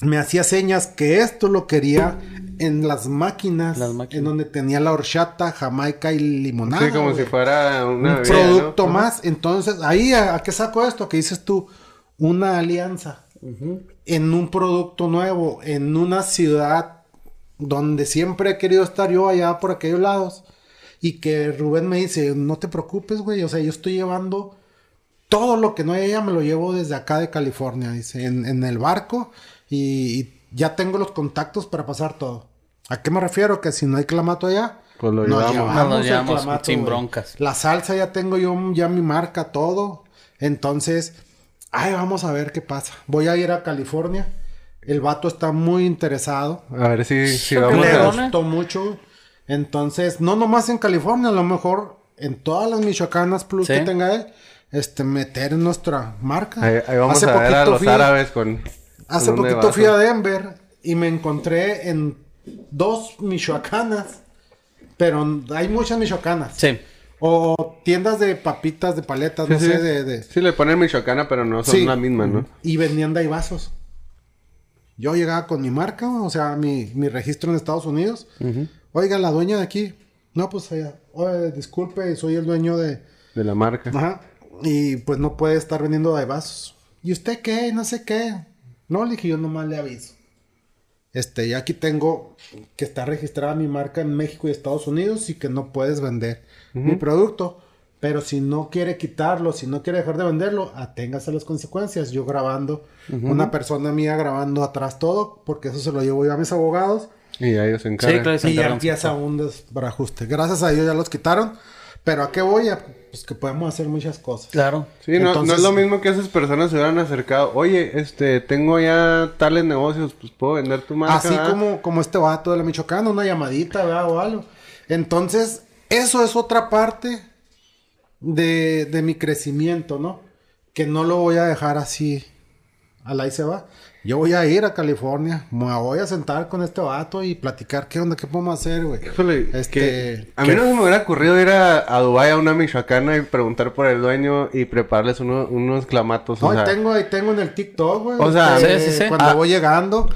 me hacía señas que esto lo quería en las máquinas,
Las máquinas.
en donde tenía la horchata, jamaica y limonada.
Sí, como si fuera una
un
bebida,
producto
¿no?
más. Entonces, ahí, ¿a, a qué saco esto? Que dices tú, una alianza en un producto nuevo, en una ciudad donde siempre he querido estar yo allá por aquellos lados. Y que Rubén me dice, no te preocupes, güey. O sea, yo estoy llevando todo lo que no hay ella, me lo llevo desde acá de California, dice, en, en el barco. Y, y ya tengo los contactos para pasar todo. ¿A qué me refiero? Que si no hay clamato allá,
Pues lo
nos
llevamos.
Nos llevamos
clamato,
sin broncas.
La salsa ya tengo yo ya mi marca, todo. Entonces, ay, vamos a ver qué pasa. Voy a ir a California. El vato está muy interesado.
A ver si, si vamos
Le
a...
gustó mucho. Entonces, no nomás en California, a lo mejor en todas las Michoacanas Plus
Sí.
que tenga él, este, meter nuestra marca.
Ahí, ahí vamos
Hace
a ver a
poquito
los
fui-
árabes con...
Hace
con
poquito fui a Denver y me encontré en dos michoacanas, pero hay muchas michoacanas.
Sí.
O tiendas de papitas, de paletas,
Sí,
no
sí.
sé, de... de-
Sí, le ponen michoacana, pero no son
Sí.
la misma, ¿no?
Y vendían vasos. Yo llegaba con mi marca, o sea, mi, mi registro en Estados Unidos. Oiga, la dueña de aquí. No, pues allá. Oye, disculpe, soy el dueño de...
De la marca.
Ajá. Y pues no puede estar vendiendo vasos. ¿Y usted qué? No sé qué. No, le dije, yo nomás le aviso. Este, y aquí tengo que está registrada mi marca en México y Estados Unidos y que no puedes vender mi producto. Pero si no quiere quitarlo, si no quiere dejar de venderlo, aténgase a las consecuencias. Yo grabando, una persona mía grabando atrás todo, porque eso se lo llevo yo a mis abogados.
Y ya ellos se encargan.
Sí, claro, se
Y ya empieza un desbarajuste. Gracias a Dios ya los quitaron. Pero ¿a qué voy? A, pues que podemos hacer muchas cosas.
Claro.
Sí, no, no es lo mismo que esas personas se hubieran acercado. Oye, este, tengo ya tales negocios, pues puedo vender tu marca.
Así
¿verdad?
como, como este vato de la Michoacana, una llamadita, ¿verdad? O algo. Entonces, eso es otra parte de, de mi crecimiento, ¿no? Que no lo voy a dejar así. Al ahí se va. Yo voy a ir a California. Me voy a sentar con este vato y platicar qué onda, qué podemos hacer, güey.
Híjole,
Este,
que a mí no se me hubiera ocurrido ir a, a Dubái a una michoacana y preguntar por el dueño y prepararles uno- unos clamatos.
No,
o
ahí
sea,
tengo, ahí tengo en el TikTok, güey.
O sea,
este,
sí, sí, sí.
Cuando
Ah.
voy llegando.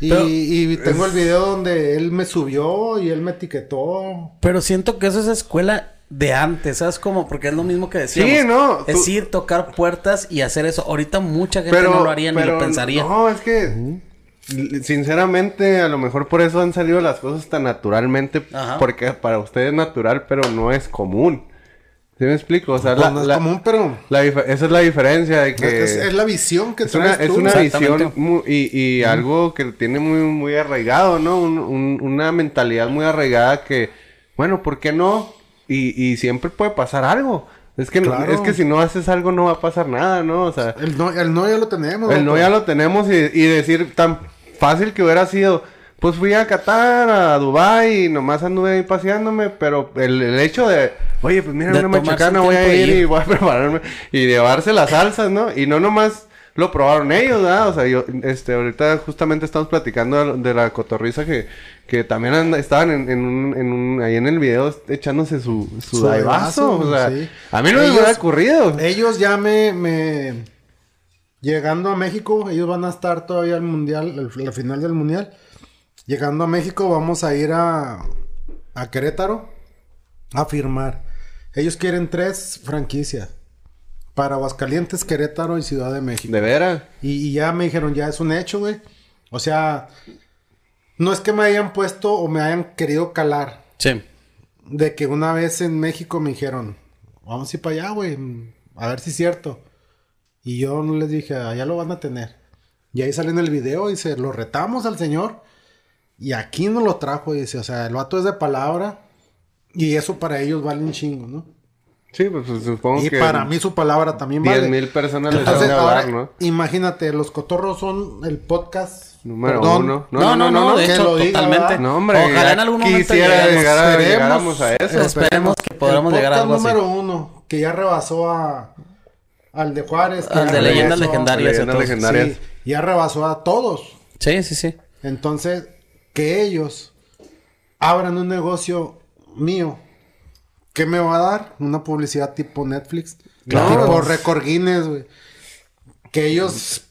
Y,
Pero-
y tengo el video donde él me subió y él me etiquetó.
Pero siento que eso es escuela de antes, ¿sabes cómo? Porque es lo mismo que decíamos.
Sí, no,
Es
tú-
ir, tocar puertas y hacer eso. Ahorita mucha gente
pero,
no lo haría ni lo pensaría.
No, es que sinceramente a lo mejor por eso han salido las cosas tan naturalmente
Ajá.
porque para ustedes es natural, pero no es común. ¿Sí me explico? O sea,
Pues
la,
no es
la-
común, pero
la esa es la diferencia de que
es, es la visión que
Es una,
traes
es
tú.
una
Exactamente.
visión y, y algo que tiene muy, muy arraigado, ¿no? Un- un- una mentalidad muy arraigada que, bueno, ¿por qué no? Y, y siempre puede pasar algo. Es que, no- es que si no haces algo no va a pasar nada, ¿no? O sea,
El no, el no ya lo tenemos.
el no ya lo tenemos y, y decir tan fácil que hubiera sido, pues fui a Qatar, a Dubai y nomás anduve ahí paseándome, pero el, el hecho de, oye, pues mira,
De
una machacana, voy a ir
ir.
y voy a [laughs] prepararme y llevarse las salsas, ¿no? Y no nomás lo probaron ellos, ¿verdad? O sea, yo, este, ahorita justamente estamos platicando de la cotorriza que, que también estaban en, en un, en un, ahí en el video echándose su, su,
Su
daivazo, o sea,
sí.
a mí no me hubiera ocurrido.
Ellos ya me, me... Llegando a México, ellos van a estar todavía al mundial, al, al final del mundial. Llegando a México, vamos a ir a, a Querétaro a firmar. Ellos quieren tres franquicias. Para Aguascalientes, Querétaro y Ciudad de México.
De veras.
Y, y ya me dijeron, ya es un hecho, güey. O sea, no es que me hayan puesto o me hayan querido calar.
Sí.
De que una vez en México me dijeron, vamos a ir para allá, güey. A ver si es cierto. Y yo no les dije, allá lo van a tener. Y ahí sale en el video y dice, lo retamos al señor. Y aquí no lo trajo, dice. O sea, el vato es de palabra. Y eso para ellos vale un chingo, ¿no?
Sí, pues, pues, supongo
Y
que...
para mí su palabra también
10
vale.
mil personas le
Entonces,
echaron a hablar, ¿no?
imagínate, los cotorros son el podcast
Número
perdón,
uno.
No, no, no, de
que
hecho,
lo diga,
totalmente.
No, hombre,
Ojalá en algún momento
quisiera llegar a,
Esperemos,
llegáramos a eso.
Esperemos que podamos
El
llegar a algo
podcast
así.
número uno, que ya rebasó a al de Juárez.
Al de leyendas legendarias.
Leyendas legendarias.
Sí, ya rebasó a todos.
Sí, sí, sí.
Entonces, que ellos abran un negocio mío, ¿qué me va a dar? Una publicidad tipo Netflix,
Claro.
tipo Record Guinness, güey. Que ellos,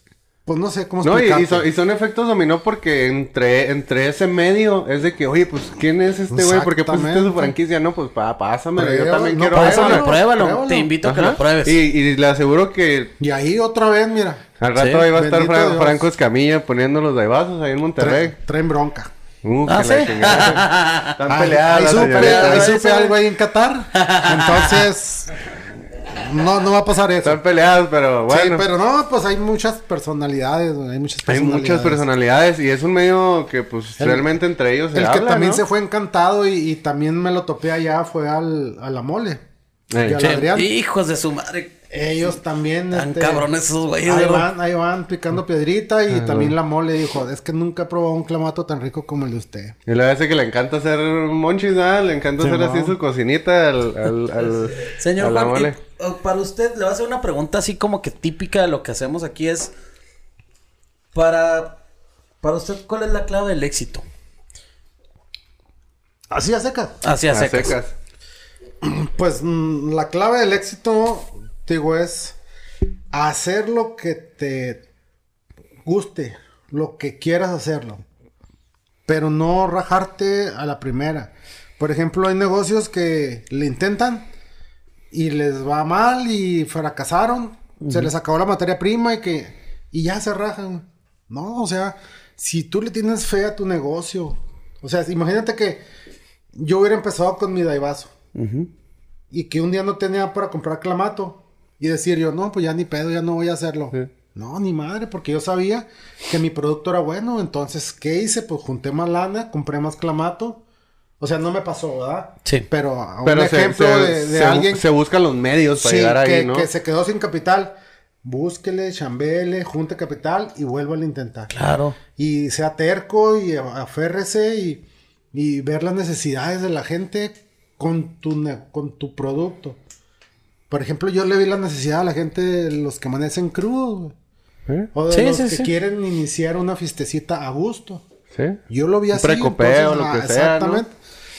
pues no sé cómo
No, y, y
explicarte.
son, y son efectos dominó porque entre, entre ese medio es de que, oye, pues, ¿quién es este güey? ¿Por qué pusiste su franquicia? No, pues, pa, pásamelo, yo también
no,
quiero.
Pásalo,
pruébalo.
pruébalo.
Te invito a que lo pruebes.
Y, y le aseguro que
Y ahí otra vez, mira,
al rato
Sí,
ahí va a estar Fra-
Dios.
Franco Escamilla poniendo los daibazos ahí en Monterrey.
traen, traen bronca.
Uh,
Ah,
que la
¿sí?
chingada. [laughs] Están peleadas
ahí supe, ahí algo ahí en Qatar. Entonces, no, no va a pasar eso.
Están peleadas, pero bueno.
Sí, pero no, pues hay muchas personalidades, güey, hay muchas
Hay
personalidades.
muchas personalidades y es un medio que pues
El-
realmente entre ellos se
El que también
¿no?
se fue encantado y, y también me lo topé allá fue al, a la mole.
Ey.
y al
Sí,
Adrián.
Hijos de su madre.
Ellos también.
Tan
este,
cabrones esos güeyes,
Ahí van, ahí van picando piedrita y también la mole dijo, es que nunca he probado un clamato tan rico como el de usted.
Y la vez que le encanta hacer monchis, ¿verdad? Le encanta
Sí,
hacer así
no.
su cocinita al... al, al [laughs]
Señor
a la
Juan,
mole.
y, uh, para usted, le voy a hacer una pregunta así como que típica de lo que hacemos aquí es... Para... Para usted, ¿cuál es la clave del éxito?
Así a secas.
Así a
A
secas.
secas. [clears throat]
Pues mm, la clave del éxito, digo, es hacer lo que te guste, lo que quieras hacerlo, pero no rajarte a la primera. Por ejemplo, hay negocios que le intentan y les va mal y fracasaron, se les acabó la materia prima y que y ya se rajan. No, o sea, si tú le tienes fe a tu negocio, o sea, imagínate que yo hubiera empezado con mi Daivaso y que un día no tenía para comprar clamato y decir yo, no, pues ya ni pedo, ya no voy a hacerlo.
Sí.
No, ni madre, porque yo sabía que mi producto era bueno. Entonces, ¿qué hice? Pues junté más lana, compré más clamato. O sea, no me pasó, ¿verdad?
Sí.
Pero a
Pero
un
se,
ejemplo
se-
de, de
se-
alguien
se buscan los medios para
sí,
llegar
que,
ahí, ¿no?
que se quedó sin capital. Búsquele, chambele, junte capital y vuelva a intentar.
Claro.
Y sea terco y aférrese y, y ver las necesidades de la gente con tu, con tu producto. Por ejemplo, yo le vi la necesidad a la gente de los que amanecen crudos. güey.
¿Eh?
O de
Sí,
los
sí,
que
sí.
quieren iniciar una fiestecita a gusto.
¿Sí?
Yo lo vi
Un
así.
precopeo,
entonces,
lo que sea, ¿no?
Exactamente.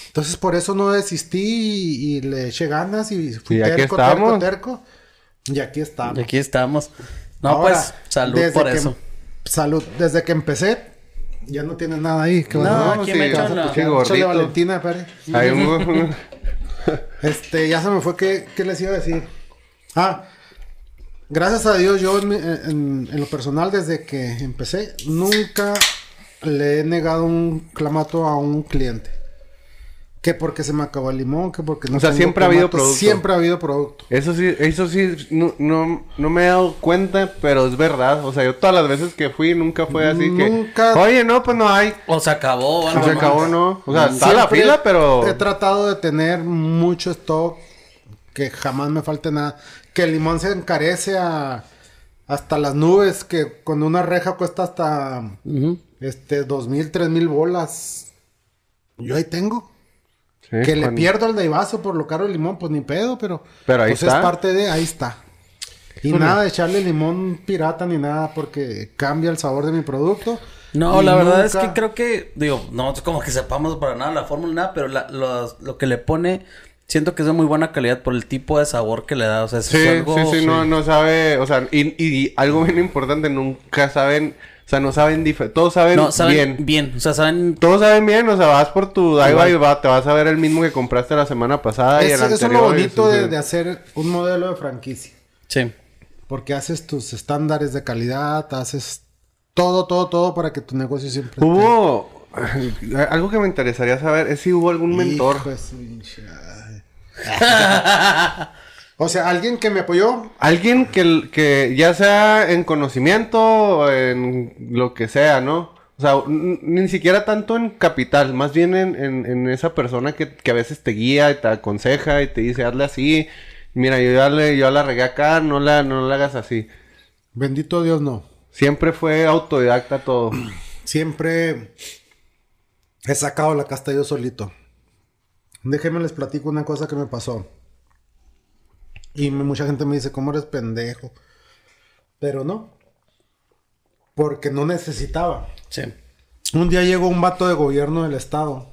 Entonces, por eso no desistí y, y le eché ganas y fui
Y aquí
terco,
estamos.
terco, terco. Y aquí estamos.
Y aquí estamos. No,
Ahora,
pues, salud por
que-
eso.
Salud. Desde que empecé, ya no tienes nada ahí. ¿Qué
No, aquí
sí,
me
gordito.
Valentina, Pérez.
Hay un... [laughs] [laughs]
Este, ya se me fue. ¿Qué, les iba a decir? Ah, gracias a Dios, yo en- en lo personal, desde que empecé, nunca le he negado un clamato a un cliente. Que porque se me acabó el limón, que porque no
O sea,
tengo
siempre ha habido producto.
Siempre ha habido producto.
Eso sí, eso sí, no, no, no me he dado cuenta, pero es verdad. O sea, yo todas las veces que fui nunca fue así
Nunca-
que... Oye, no, pues no hay.
O se acabó, o
Se
más.
acabó, ¿no? O sea, está a la fila, pero...
He tratado de tener mucho stock, que jamás me falte nada. Que el limón se encarece a, hasta las nubes, que con una reja cuesta hasta este dos mil, tres mil bolas. Yo ahí tengo.
Sí,
que le pierdo al Daivaso por lo caro el limón, pues ni pedo, pero.
Pero ahí
pues
está.
es parte de, ahí está. Y
Híjole.
nada de echarle limón pirata ni nada, porque cambia el sabor de mi producto.
No, la verdad es que creo que, digo, no es como que sepamos para nada la fórmula, nada, pero la- lo que le pone, siento que es de muy buena calidad por el tipo de sabor que le da. O sea, eso
Sí,
es algo.
sí, sí, no, no sabe, o sea, y, y algo bien importante, nunca saben, sea, no saben diferente, todos saben,
No, saben
bien.
bien. O sea, saben.
Todos saben bien, o sea, vas por tu Daiwa y va, te vas a ver el mismo que compraste la semana pasada y el
Eso, eso es
anterior.
lo bonito de, de hacer un modelo de franquicia.
Sí.
Porque haces tus estándares de calidad, haces todo, todo, todo para que tu negocio siempre esté-
Hubo [laughs] algo que me interesaría saber es si hubo algún mentor.
Hijo de su. [laughs] o sea, alguien que me apoyó.
Alguien que, que ya sea en conocimiento o en lo que sea, ¿no? O sea, ni siquiera tanto en capital, más bien en, en- en esa persona que, que a veces te guía y te aconseja y te dice, hazle así. Mira, yo ya, le, yo la regué acá, no la, no la hagas así.
Bendito Dios, no.
Siempre fue autodidacta todo. [clears throat]
Siempre he sacado la casta yo solito. Déjenme les platico una cosa que me pasó. Y mucha gente me dice, ¿cómo eres pendejo? Pero no. Porque no necesitaba.
Sí.
Un día llegó un vato de gobierno del estado.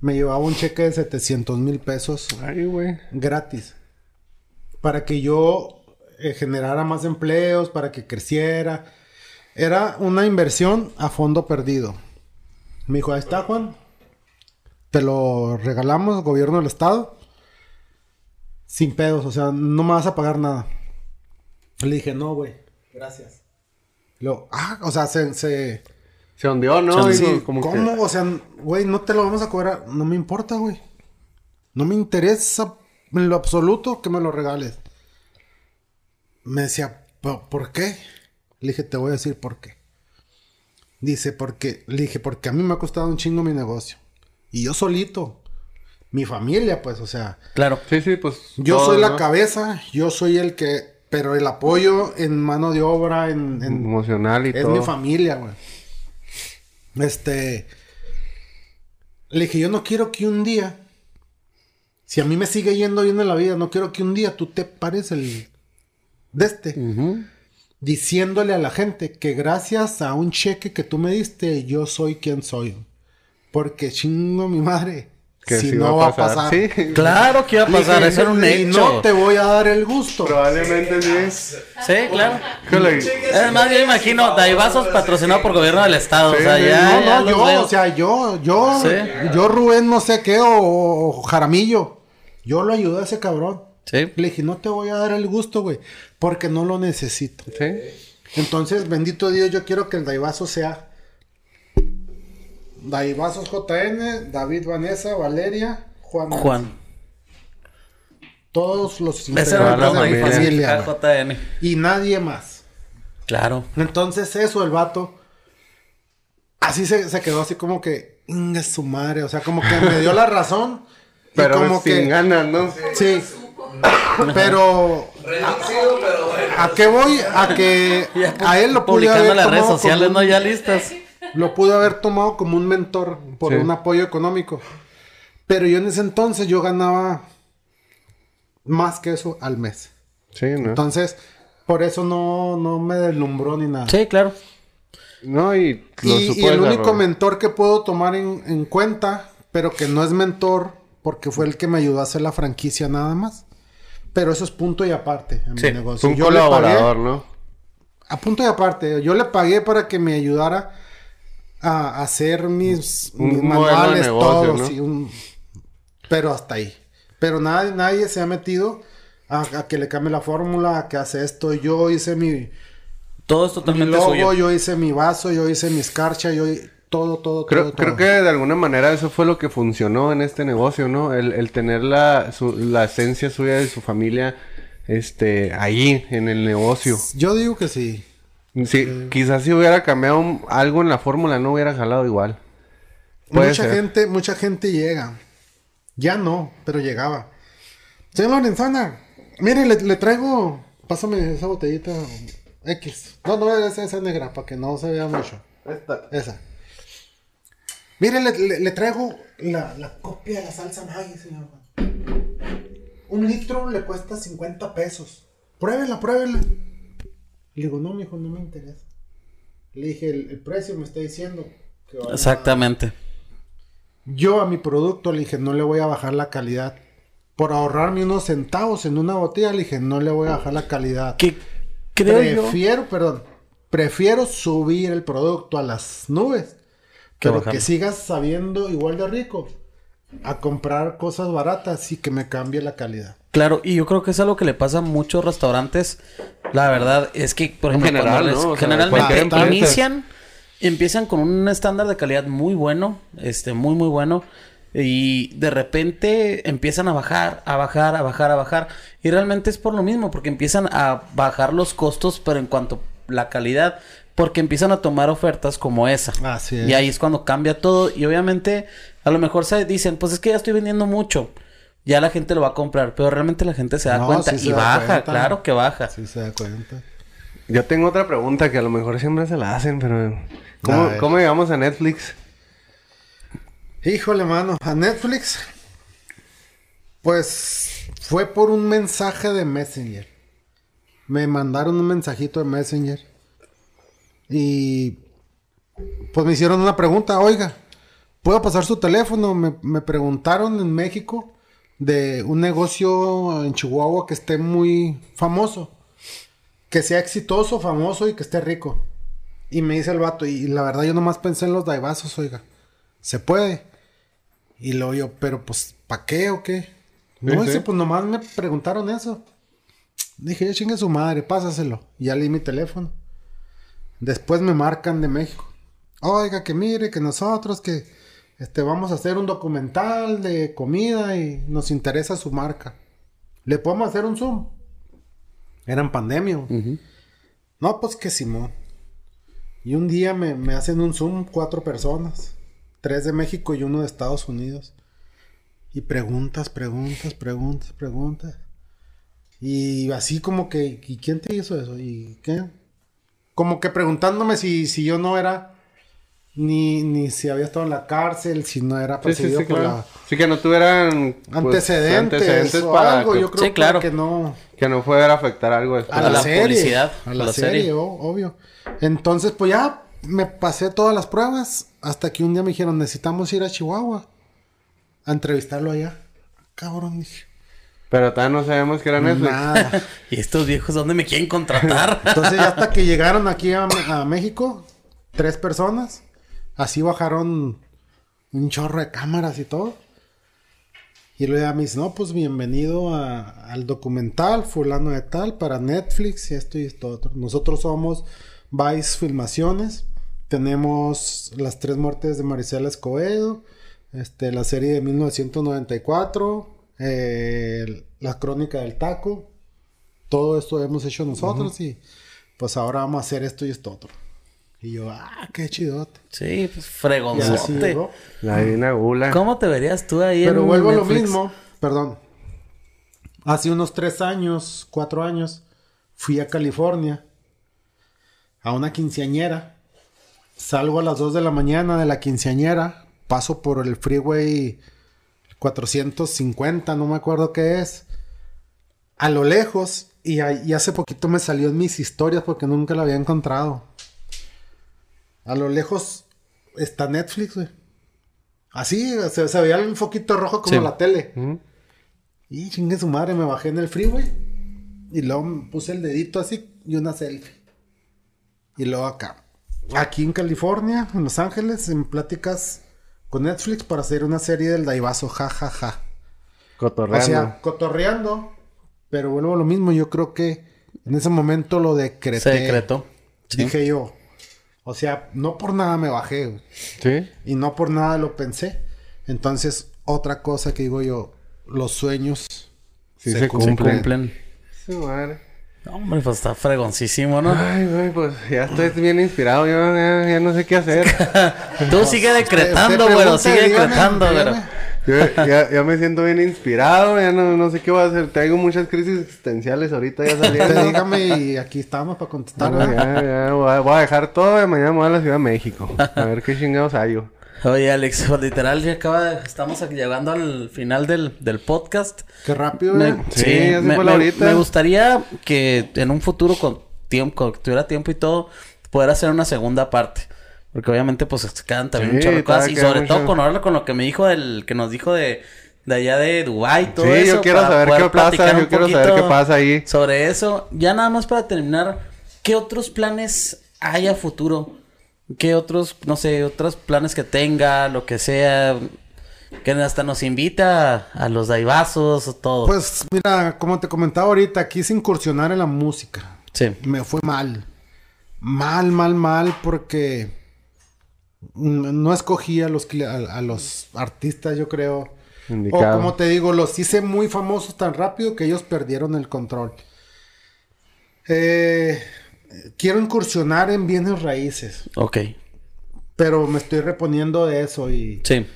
Me llevaba un cheque de 700 mil pesos
Ay, güey.
gratis. Para que yo eh, generara más empleos, para que creciera. Era una inversión a fondo perdido. Me dijo, ahí está Juan. Te lo regalamos, gobierno del estado. Sin pedos, o sea, no me vas a pagar nada. Le dije, no, güey, gracias. Lo, ah, o sea, se, se,
Se hundió, ¿no?
Sí,
como que-
¿Cómo? O sea, güey, no te lo vamos a cobrar. No me importa, güey. No me interesa en lo absoluto que me lo regales. Me decía, "¿Po- ¿por qué? Le dije, te voy a decir por qué. Dice, porque, le dije, porque a mí me ha costado un chingo mi negocio. Y yo solito. Mi familia, pues, o sea.
Claro.
Sí, sí, pues.
Yo soy la
¿no?
cabeza, yo soy el que. Pero el apoyo en mano de obra, en. en-
Emocional y
es
todo.
mi familia, güey. Este. Le dije, yo no quiero que un día. Si a mí me sigue yendo bien en la vida, no quiero que un día tú te pares el. De este. Diciéndole a la gente que gracias a un cheque que tú me diste, yo soy quien soy. Porque chingo mi madre.
Que
si
sí
no va a pasar.
Sí.
Claro que iba a pasar, eso era un
y
hecho.
no te voy a dar el gusto.
Probablemente sí.
Sí, claro. Es más, yo imagino, Daibazos patrocinado por gobierno del estado.
Sí,
o sea, ya.
no,
ya
no, yo,
veo.
o sea, yo, yo,
Sí.
yo Rubén no sé qué, o, o Jaramillo. Yo lo ayudé a ese cabrón.
Sí.
Le dije, no te voy a dar el gusto, güey, porque no lo necesito.
Sí.
Entonces, bendito Dios, yo quiero que el Daivazo sea Daivazos JN, David Vanessa, Valeria, Juan.
Juan.
Todos los integrantes
la
de mi
familia.
güey.
JN.
Y nadie más.
Claro.
Entonces eso, el vato, así se, se quedó así como que, inga su madre, o sea, como que me dio la razón. [laughs] y
Pero
como
sin
que,
ganas, ¿no?
sí, pero
Reducido, pero bueno.
¿a qué voy? A que [laughs] a él lo
publicando las redes sociales,
como
¿no? Ya listas.
Lo pude haber tomado como un mentor por
Sí.
un apoyo económico. Pero yo en ese entonces yo ganaba más que eso al mes.
Sí, ¿no?
Entonces, por eso no, no me deslumbró ni nada.
Sí, claro.
No, y lo
Y, el único mentor que puedo tomar en, en cuenta, pero que no es mentor, porque fue el que me ayudó a hacer la franquicia nada más. Pero eso es punto y aparte en
Sí,
mi negocio.
Un
Yo le
colaborador,
pagué,
¿no?
a punto y aparte, yo le pagué para que me ayudara a hacer mis,
Un
manuales,
negocio,
todo,
¿no?
sí, un- pero hasta ahí. Pero nadie, nadie se ha metido a, a que le cambie la fórmula, a que hace esto. Yo hice mi,
Todo es
mi
totalmente
logo,
suyo.
yo hice mi vaso, yo hice mi escarcha, yo todo, todo,
Creo,
todo,
creo
todo.
que de alguna manera eso fue lo que funcionó en este negocio, ¿no? El, el tener la, su- la esencia suya de su familia este, ahí, en el negocio.
Yo digo que sí.
Sí, quizás si hubiera cambiado un- algo en la fórmula no hubiera jalado igual. Puede
mucha
ser.
gente, mucha gente llega. Ya no, pero llegaba. Señor Lorenzana, mire, le, le traigo. Pásame esa botellita X. No, no, esa, esa negra, para que no se vea mucho. Esta, esa. Mire, le, le- le traigo la, la copia de la salsa Maggi, señor. Un litro le cuesta 50 pesos. Pruébela, pruébela. Le digo, no, mijo, no me interesa. Le dije, el, el precio me está diciendo que vale
Exactamente.
yo a mi producto le dije, no le voy a bajar la calidad. Por ahorrarme unos centavos en una botella, le dije, no le voy a bajar la calidad.
Que creo yo.
prefiero, perdón, prefiero subir el producto a las nubes,
Que
pero
bajarlo.
que sigas sabiendo igual de rico, a comprar cosas baratas y que me cambie la calidad.
Claro, y yo creo que es algo que le pasa a muchos restaurantes. La verdad es que, por
En
ejemplo,
general,
cuando
¿no?
res-
O sea,
generalmente inician, empiezan con un estándar de calidad muy bueno, este, muy, muy bueno. Y de repente empiezan a bajar, a bajar, a bajar, a bajar. Y realmente es por lo mismo, porque empiezan a bajar los costos, pero en cuanto a la calidad, porque empiezan a tomar ofertas como esa.
Así es.
Y ahí es cuando cambia todo. Y obviamente, a lo mejor se dicen, pues es que ya estoy vendiendo mucho. Ya la gente lo va a comprar, pero realmente la gente se da
No,
cuenta
sí se
y
da
baja,
cuenta.
claro que baja.
Si se da cuenta.
Yo tengo otra pregunta que a lo mejor siempre se la hacen, pero...
A
¿Cómo, cómo llegamos a Netflix?
Híjole, mano, a Netflix, pues fue por un mensaje de Messenger. Me mandaron un mensajito de Messenger. Y pues me hicieron una pregunta, oiga, ¿puedo pasar su teléfono? Me, me preguntaron en México de un negocio en Chihuahua que esté muy famoso. Que sea exitoso, famoso y que esté rico. Y me dice el vato, y la verdad yo nomás pensé en los daibazos, oiga. ¿Se puede? Y luego yo, pero pues, ¿para qué o qué? No,
Sí,
dice,
sí.
pues nomás me preguntaron eso. Dije, ya chingue su madre, pásaselo. Y ya leí mi teléfono. Después me marcan de México. Oiga, que mire, que nosotros, que este, vamos a hacer un documental de comida y nos interesa su marca. ¿Le podemos hacer un Zoom? Era en pandemia. No, pues que Simón. Y un día me, me hacen un Zoom cuatro personas. Tres de México y uno de Estados Unidos. Y preguntas, preguntas, preguntas, preguntas. Y así como que, ¿y quién te hizo eso? ¿Y qué? Como que preguntándome si, si yo no era, ni, ni si había estado en la cárcel, si no era
Sí, sí,
perseguido
sí,
por
claro.
la-
Sí, que no tuvieran pues,
antecedentes, o
para
algo.
que,
Yo creo
Sí, claro.
que no.
que no fuera a afectar algo después.
A la,
la
serie.
publicidad,
A
a
la, serie, obvio. Entonces, pues ya me pasé todas las pruebas hasta que un día me dijeron, necesitamos ir a Chihuahua a entrevistarlo allá. Cabrón, dije.
Pero todavía no sabemos que era Netflix.
Nada. [laughs]
¿Y estos viejos dónde me quieren contratar?
Entonces, ya hasta que llegaron aquí a, a México, tres personas, así bajaron un chorro de cámaras y todo. Y luego ya me dice, no, pues bienvenido a- al documental fulano de tal para Netflix y esto y esto otro. Nosotros somos Vice Filmaciones. Tenemos las tres muertes de Maricela Escobedo, este, la serie de 1994, eh, la crónica del taco. Todo esto hemos hecho nosotros y pues ahora vamos a hacer esto y esto otro. Y yo, ah, qué chidote.
Sí, pues fregonzote.
La divina gula.
¿Cómo te verías tú ahí
Pero
en
vuelvo a lo mismo, perdón. Hace unos tres años, cuatro años, fui a California a una quinceañera. Salgo a las 2 de la mañana de la quinceañera, paso por el freeway 450, no me acuerdo qué es. A lo lejos, y, a- y hace poquito me salió en mis historias porque nunca la había encontrado. A lo lejos está Netflix, güey. Así, se, se veía el foquito rojo como
Sí.
la tele. Y chingue su madre, me bajé en el freeway. Y luego puse el dedito así y una selfie. Y luego acá. Aquí en California, en Los Ángeles, en pláticas con Netflix para hacer una serie del Daivazo, ja, ja, ja. O
Cotorreando.
sea, cotorreando. Pero vuelvo a lo mismo, yo creo que en ese momento lo decreté.
Se decretó. Sí.
Dije yo. O sea, no por nada me bajé. güey.
sí.
Y no por nada lo pensé. Entonces, otra cosa que digo yo, los sueños
Sí se
Se
cumplen.
cumplen.
Madre.
Hombre, pues está fregoncísimo, ¿no?
Ay, güey, pues ya estoy bien inspirado. Yo ya, ya no sé qué hacer. [laughs]
Tú sigue decretando,
usted
güero.
pregunte,
Sigue decretando, güero.
Yo ya, ya me siento bien inspirado. Ya no, no sé qué voy a hacer. Traigo muchas crisis existenciales ahorita ya saliendo.
dígame y aquí estamos para contestar.
Ya, ya, voy a, voy a dejar todo y mañana me voy a la Ciudad de México. A ver qué chingados hallo.
Oye, Alex, pues, literal, ya acaba de- estamos aquí llegando al final del, del podcast.
Qué rápido,
Me-
¿eh?
Sí,
me,
fue la
me-
ahorita.
me gustaría que en un futuro con tiempo, con que tuviera tiempo y todo, poder hacer una segunda parte. Porque obviamente pues se quedan también
Sí,
un chorro de cosas. Y sobre
mucho.
todo con ahora con lo que me dijo del, que nos dijo de, de allá de Dubai y todo
Sí,
eso.
yo quiero
para
saber
poder
qué pasa,
platicar
yo quiero saber qué pasa ahí.
Sobre eso. Ya nada más para terminar, ¿qué otros planes hay a futuro? ¿Qué otros, no sé, otros planes que tenga, lo que sea? Que hasta nos invita a, los daibazos o todo.
Pues mira, como te comentaba ahorita, quise incursionar en la música.
sí.
Me fue mal. Mal, mal, mal, porque no escogí a los, a, a los artistas, yo creo.
Indicado.
O como te digo, los hice muy famosos tan rápido que ellos perdieron el control. Eh, quiero incursionar en bienes raíces,
Ok.
pero me estoy reponiendo de eso y
Sí.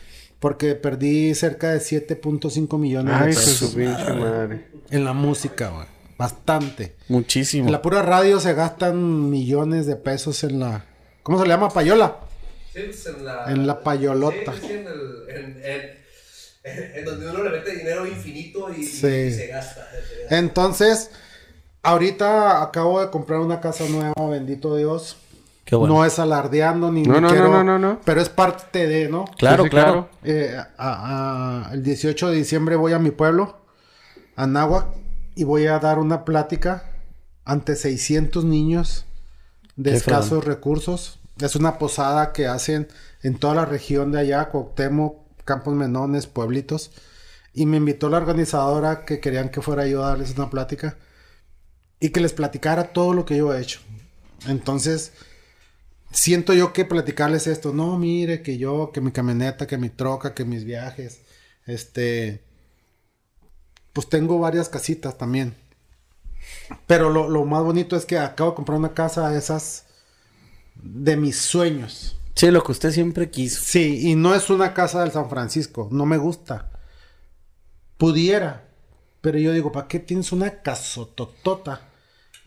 porque perdí cerca de 7.5 millones
Ay,
de pesos
pinche madre.
en la música, güey. Bastante.
Muchísimo.
En la pura radio se gastan millones de pesos en la ¿Cómo se le llama? Payola.
Sí, en la...
En la payolota.
Sí, sí, en, el, en, en, en donde uno le mete dinero infinito y,
Sí.
y se gasta. se gasta.
Entonces, ahorita acabo de comprar una casa nueva, bendito Dios.
Qué bueno.
No es alardeando ni
No,
ni
no,
quiero,
no, no, no, no.
Pero es parte de, ¿no?
Claro,
Sí, sí,
claro.
Eh, a- a- el 18 de diciembre voy a mi pueblo, a Náhuac, y voy a dar una plática ante 600 niños de
Qué
escasos recursos. Es una posada que hacen en toda la región de allá, Cuauhtémoc, Campos Menones, pueblitos. Y me invitó la organizadora que querían que fuera yo a darles una plática y que les platicara todo lo que yo he hecho. Entonces, siento yo que platicarles esto, no, mire, que yo, que mi camioneta, que mi troca, que mis viajes, este, pues tengo varias casitas también. Pero lo, lo más bonito es que acabo de comprar una casa de esas de mis sueños.
Sí, lo que usted siempre quiso.
Sí, y no es una casa del San Francisco, no me gusta. Pudiera, pero yo digo, ¿para qué tienes una casototota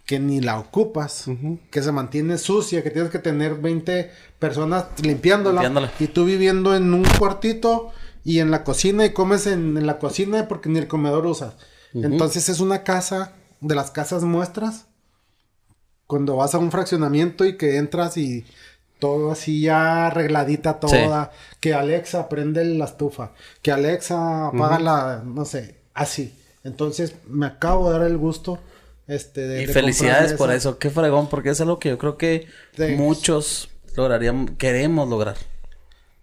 que ni la ocupas, que se mantiene sucia, que tienes que tener 20 personas limpiándola,
Limpiándola.
y tú viviendo en un cuartito y en la cocina y comes en, en la cocina porque ni el comedor usas. Entonces es una casa de las casas muestras cuando vas a un fraccionamiento y que entras y todo así ya arregladita toda, que Alexa prende la estufa, que Alexa apaga la, no sé, así. Entonces me acabo de dar el gusto este de
Y
de
felicidades por eso. Qué fregón, porque es algo que yo creo que muchos lograríamos, queremos lograr.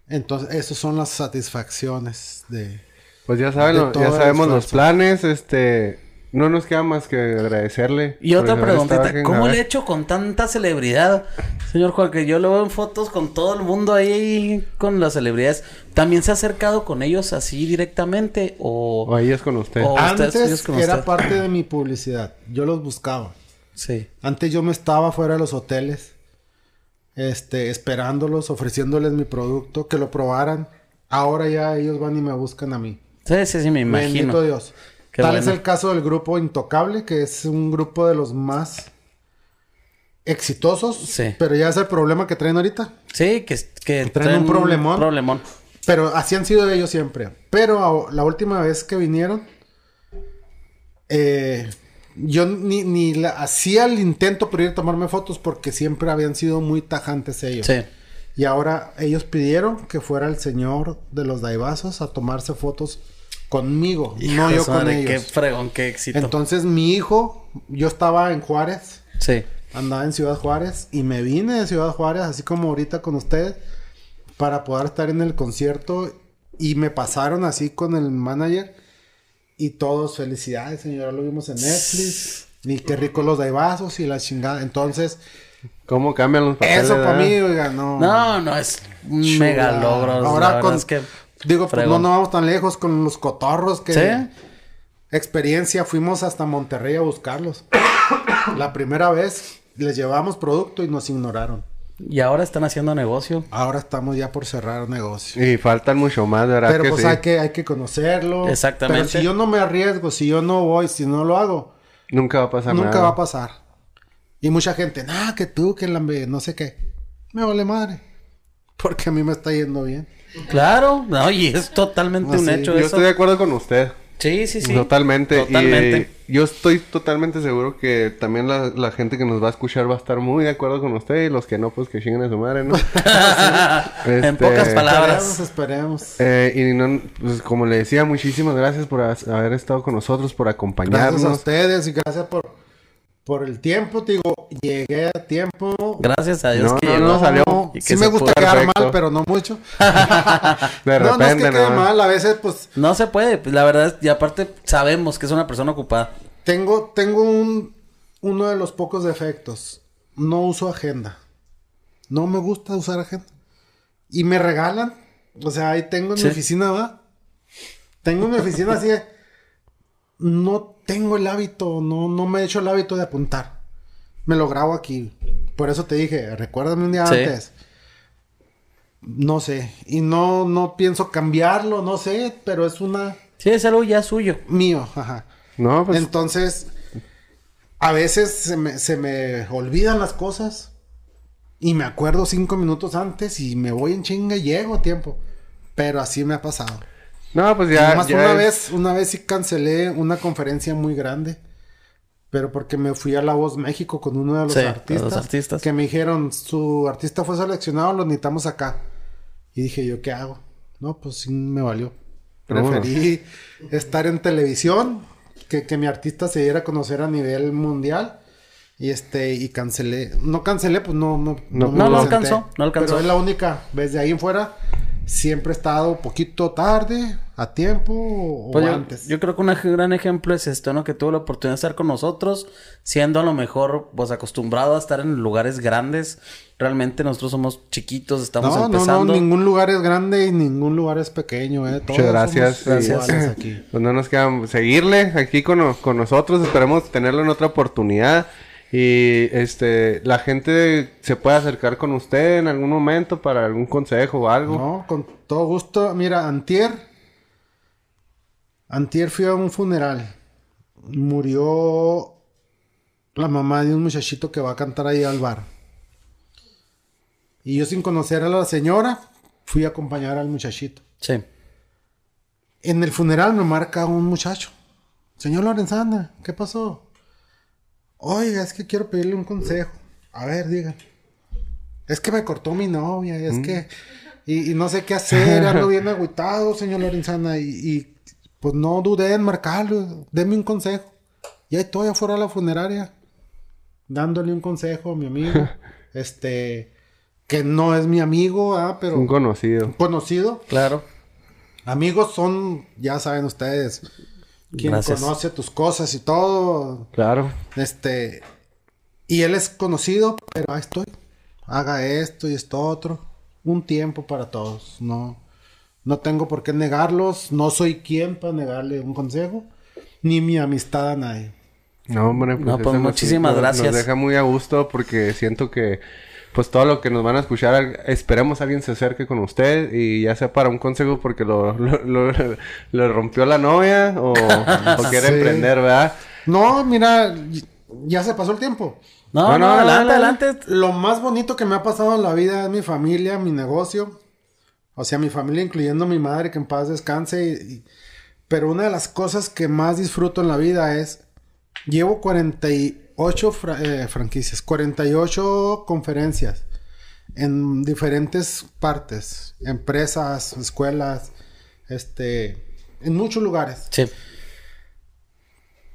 Entonces, esas son las satisfacciones de
Pues ya saben,
De
lo-
todo
ya sabemos los planes, este... No nos queda más que agradecerle.
Y otra preguntita, ¿cómo le he hecho con tanta celebridad? Señor Juan, que yo lo veo en fotos con todo el mundo ahí con las celebridades. ¿También se ha acercado con ellos así directamente o...?
O ahí es con usted.
O- ustedes, ellos
Antes
con
era
usted.
parte de mi publicidad. Yo los buscaba.
Sí.
Antes yo me estaba fuera de los hoteles, este, esperándolos, ofreciéndoles mi producto, que lo probaran. Ahora ya ellos van y me buscan a mí.
Sí, sí, sí, me imagino.
Bendito Dios.
Qué
Tal
bueno.
es el caso del grupo Intocable, que es un grupo de los más exitosos.
Sí.
Pero ya es el problema que traen ahorita.
Sí, que, que
Traen un problemón.
problemón.
Pero así han sido ellos siempre. Pero la última vez que vinieron, eh, yo ni, ni la- hacía el intento por ir a tomarme fotos porque siempre habían sido muy tajantes ellos.
Sí.
Y ahora ellos pidieron que fuera el señor de los daibazos a tomarse fotos conmigo, no
Hijo de
yo
su
con
madre,
ellos.
Qué fregón, qué éxito.
Entonces mi hijo, yo estaba en Juárez,
sí.
andaba en Ciudad Juárez y me vine de Ciudad Juárez, así como ahorita con ustedes, para poder estar en el concierto y me pasaron así con el manager y todos felicidades, señora, lo vimos en Netflix y qué rico los daibazos y la chingada. Entonces,
¿Cómo cambian los papeles?
eso para mí, oiga, no.
No, no, es un mega logro.
Ahora con,
es que
digo, pues no, no vamos tan lejos con los cotorros que
Sí.
experiencia, fuimos hasta Monterrey a buscarlos. [coughs] La primera vez les llevamos producto y nos ignoraron.
Y ahora están haciendo negocio.
Ahora estamos ya por cerrar negocio.
Y faltan mucho más, ¿verdad?
Pero
que
pues
sí?
hay que hay que conocerlo.
Exactamente.
Pero si yo no me arriesgo, si yo no voy, si no lo hago,
Nunca va a pasar
nunca
nada.
va a pasar. Y mucha gente, nah, que tú, que la no sé qué. Me vale madre. Porque a mí me está yendo bien.
Claro, no, y es totalmente un
sí.
hecho
Yo
eso.
estoy de acuerdo con usted.
Sí, sí, sí.
Totalmente.
Totalmente.
Y yo estoy totalmente seguro que también la, la gente que nos va a escuchar va a estar muy de acuerdo con usted. Y los que no, pues que chinguen a su madre, ¿no? [laughs]
En
Este,
pocas
Esperemos,
palabras.
esperemos.
Eh, y no, pues como le decía, muchísimas gracias por haber estado con nosotros, por
Gracias a
acompañarnos.
ustedes y gracias por, por el tiempo. Te digo, llegué a tiempo.
Gracias a Dios
No,
que
no,
llegó.
no salió.
y que
sí me gusta quedar
Perfecto.
mal, pero no mucho. [laughs]
De
no, no es que
repente,
quede
¿no?
mal. A veces, pues,
No se puede, pues, la verdad, y aparte sabemos que es una persona ocupada.
tengo, tengo un, uno de los pocos defectos. No uso agenda. No me gusta usar agenda. Y me regalan. O sea, ahí tengo en
Sí.
mi oficina, ¿va? Tengo en mi oficina así de... No tengo el hábito, no, no me he hecho el hábito de apuntar. Me lo grabo aquí. Por eso te dije, recuérdame un día
Sí.
antes. No sé. Y no, no pienso cambiarlo, no sé, pero es una
Sí, es algo ya suyo.
mío, ajá.
No, pues
Entonces, a veces se me, se me olvidan las cosas y me acuerdo cinco minutos antes y me voy en chinga y llego a tiempo. Pero así me ha pasado.
No, pues ya.
nomás
ya
una
es-
vez, una vez sí cancelé una conferencia muy grande. Pero porque me fui a La Voz México con uno de los,
Sí, de los
artistas,
artistas.
Que me dijeron, su artista fue seleccionado, lo necesitamos acá. Y dije, ¿yo qué hago? No, pues sí me valió. Preferí estar en televisión, que, que mi artista se diera a conocer a nivel mundial. Y este, y cancelé. No cancelé, pues no, no,
No,
me
no, no
presenté.
alcanzó, no alcanzó.
Pero es la única vez de ahí en fuera. Siempre he estado poquito tarde, a tiempo o
Pues
antes.
yo creo que un gran ejemplo es esto, ¿no? Que tuvo la oportunidad de estar con nosotros, siendo a lo mejor, pues, acostumbrado a estar en lugares grandes. Realmente nosotros somos chiquitos, estamos
no,
empezando.
no, ningún lugar es grande y ningún lugar es pequeño, eh. Todos
Muchas gracias.
somos iguales [clears throat] aquí.
Pues no nos queda seguirle aquí con, con nosotros. Esperemos tenerlo en otra oportunidad. Y este, la gente se puede acercar con usted en algún momento para algún consejo o algo.
No, con todo gusto. Mira, antier. Antier fui a un funeral. Murió la mamá de un muchachito que va a cantar ahí al bar. Y yo sin conocer a la señora, fui a acompañar al muchachito.
Sí.
En el funeral me marca un muchacho. Señor Lorenzana, ¿qué pasó? Oiga, es que quiero pedirle un consejo. A ver, diga. Es que me cortó mi novia, es que... Y, y no sé qué hacer, ando bien [laughs] agüitado, señor Lorenzana. Y, y, pues no dudé en marcarlo. Deme un consejo. Y ahí estoy afuera de la funeraria. Dándole un consejo a mi amigo. [laughs] este... Que no es mi amigo, ah, pero...
Un conocido.
conocido.
Claro.
Amigos son, ya saben ustedes, quien
Gracias.
conoce tus cosas y todo.
Claro.
Este, y él es conocido, pero ahí estoy. Haga esto y esto otro. Un tiempo para todos. No, no tengo por qué negarlos. No soy quien para negarle un consejo, ni mi amistad a nadie.
No, hombre, pues,
No, pues, muchísimas
nos-
gracias.
Nos deja muy a gusto porque siento que, pues todo lo que nos van a escuchar, esperemos alguien se acerque con usted y ya sea para un consejo porque lo, lo, lo- lo rompió la novia o, o [laughs] quiere
Sí.
emprender, ¿verdad?
No, mira, ya se pasó el tiempo.
No,
No,
no,
no,
adelante,
dale,
adelante.
Lo más bonito que me ha pasado en la vida es mi familia, mi negocio. O sea, mi familia, incluyendo mi madre, que en paz descanse. y- y- Pero una de las cosas que más disfruto en la vida es... Llevo 48 fra- eh, franquicias, 48 conferencias en diferentes partes. Empresas, escuelas, este... En muchos lugares
Sí.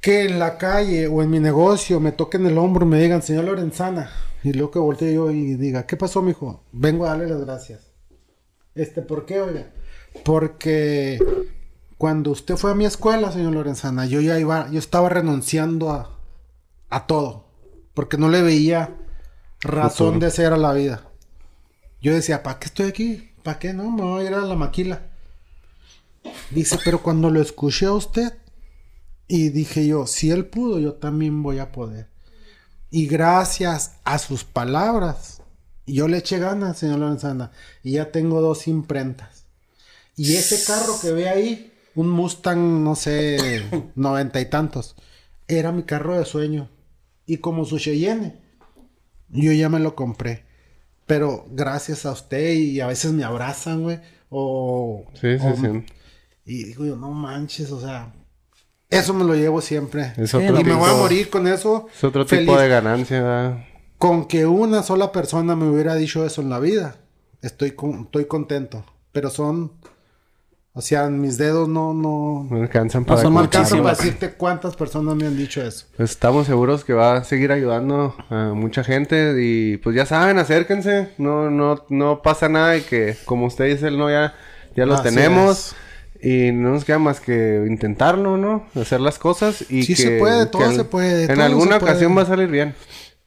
que en la calle o en mi negocio me toquen el hombro y me digan, señor Lorenzana, y luego que voltee yo y diga, ¿qué pasó, mijo? Vengo a darle las gracias. Este, ¿por qué, oiga? Porque cuando usted fue a mi escuela, señor Lorenzana, yo ya iba, yo estaba renunciando a, a todo, porque no le veía razón de ser a la vida. Yo decía, ¿para qué estoy aquí? ¿Para qué no? Me voy a ir a la maquila. Dice, pero cuando lo escuché a usted, y dije yo, si él pudo, yo también voy a poder. Y gracias a sus palabras, yo le eché ganas, señor Lorenzana, y ya tengo dos imprentas. Y ese carro que ve ahí, un Mustang, no sé, [coughs] noventa y tantos, era mi carro de sueño. Y como su Cheyenne, yo ya me lo compré. Pero gracias a usted y a veces me abrazan, güey. O,
Sí, sí,
o-
sí.
y digo yo, no manches, o sea, eso me lo llevo siempre.
Es otro
y me voy a morir con eso.
Es otro
feliz.
tipo de ganancia, ¿verdad?
Con que una sola persona me hubiera dicho eso en la vida, estoy, con- estoy contento. Pero son, o sea, mis dedos no, no,
No alcanzan para
no alcanzan para decirte cuántas personas me han dicho eso.
Pues estamos seguros que va a seguir ayudando a mucha gente y pues ya saben, acérquense, no, no, no pasa nada y que como usted dice, el no ya, ya lo
Así
tenemos y no nos queda más que intentarlo, ¿no? Hacer las cosas y
Sí
que
se puede, todo
que
se puede,
En alguna
puede.
ocasión va a salir bien.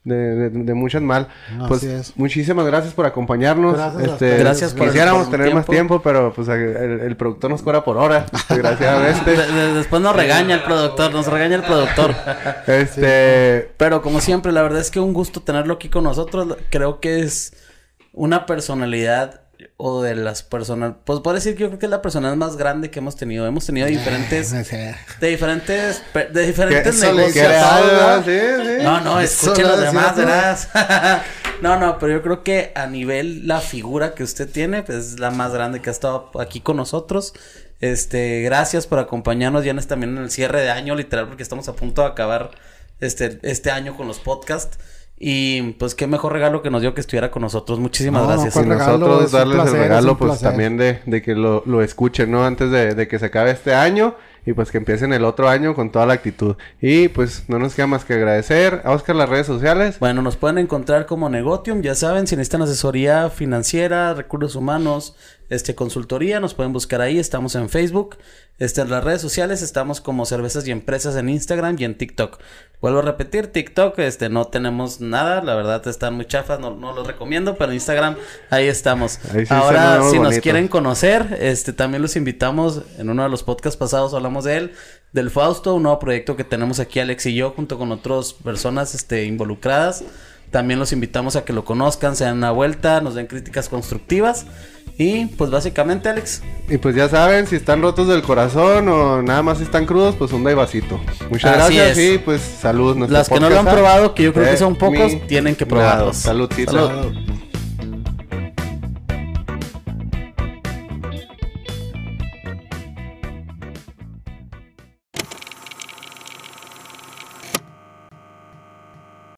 De, de, de muchas mal. Pues
es.
muchísimas gracias por acompañarnos.
Gracias a
este,
ustedes.
Gracias por-
Quisiéramos
por
tener más
tiempo.
pero pues el, el productor nos cobra por hora, [laughs] desgraciadamente.
De- de- después nos regaña el productor, nos regaña el productor. [laughs]
este,
Pero como siempre, la verdad es que un gusto tenerlo aquí con nosotros. Creo que es una personalidad o de las personas, pues puedo decir que yo creo que es la personalidad más grande que hemos tenido. Hemos tenido diferentes, [laughs] de diferentes, de diferentes negocios. No, no,
Eso
escuchen
lo
los demás, verás. [laughs] no, no, pero yo creo que a nivel la figura que usted tiene, pues es la más grande que ha estado aquí con nosotros. Este, gracias por acompañarnos ya en también en el cierre de año, literal, porque estamos a punto de acabar este, este año con los podcasts. Y pues qué mejor regalo que nos dio que estuviera con nosotros. Muchísimas
No, no,
gracias.
¿cuál
y
regalo?
nosotros darles
placer,
el regalo, pues
placer.
también de, de que lo, lo escuchen, ¿no? Antes de, de que se acabe este año y pues que empiecen el otro año con toda la actitud. Y pues no nos queda más que agradecer a Oscar las redes sociales.
Bueno, nos pueden encontrar como Negotium, ya saben, si necesitan asesoría financiera, recursos humanos, este, consultoría, nos pueden buscar ahí, estamos en Facebook, este, en las redes sociales estamos como cervezas y empresas en Instagram y en TikTok. Vuelvo a repetir, TikTok, este, no tenemos nada, la verdad están muy chafas, no, no los recomiendo, pero en Instagram ahí estamos.
Ahí sí se
Ahora, si nos
bonito.
quieren conocer, este, también los invitamos, en uno de los podcasts pasados hablamos de él, del Fausto, un nuevo proyecto que tenemos aquí Alex y yo, junto con otras personas, este, involucradas. También los invitamos a que lo conozcan, se den una vuelta, nos den críticas constructivas. Y pues básicamente, Alex,
Y pues ya saben, si están rotos del corazón o nada más están crudos, pues un vasito. Muchas
Así
gracias
es.
y pues salud.
las que no lo han
podcast,
probado, que yo creo
eh,
que son pocos,
mi-
tienen que probarlos. Salud.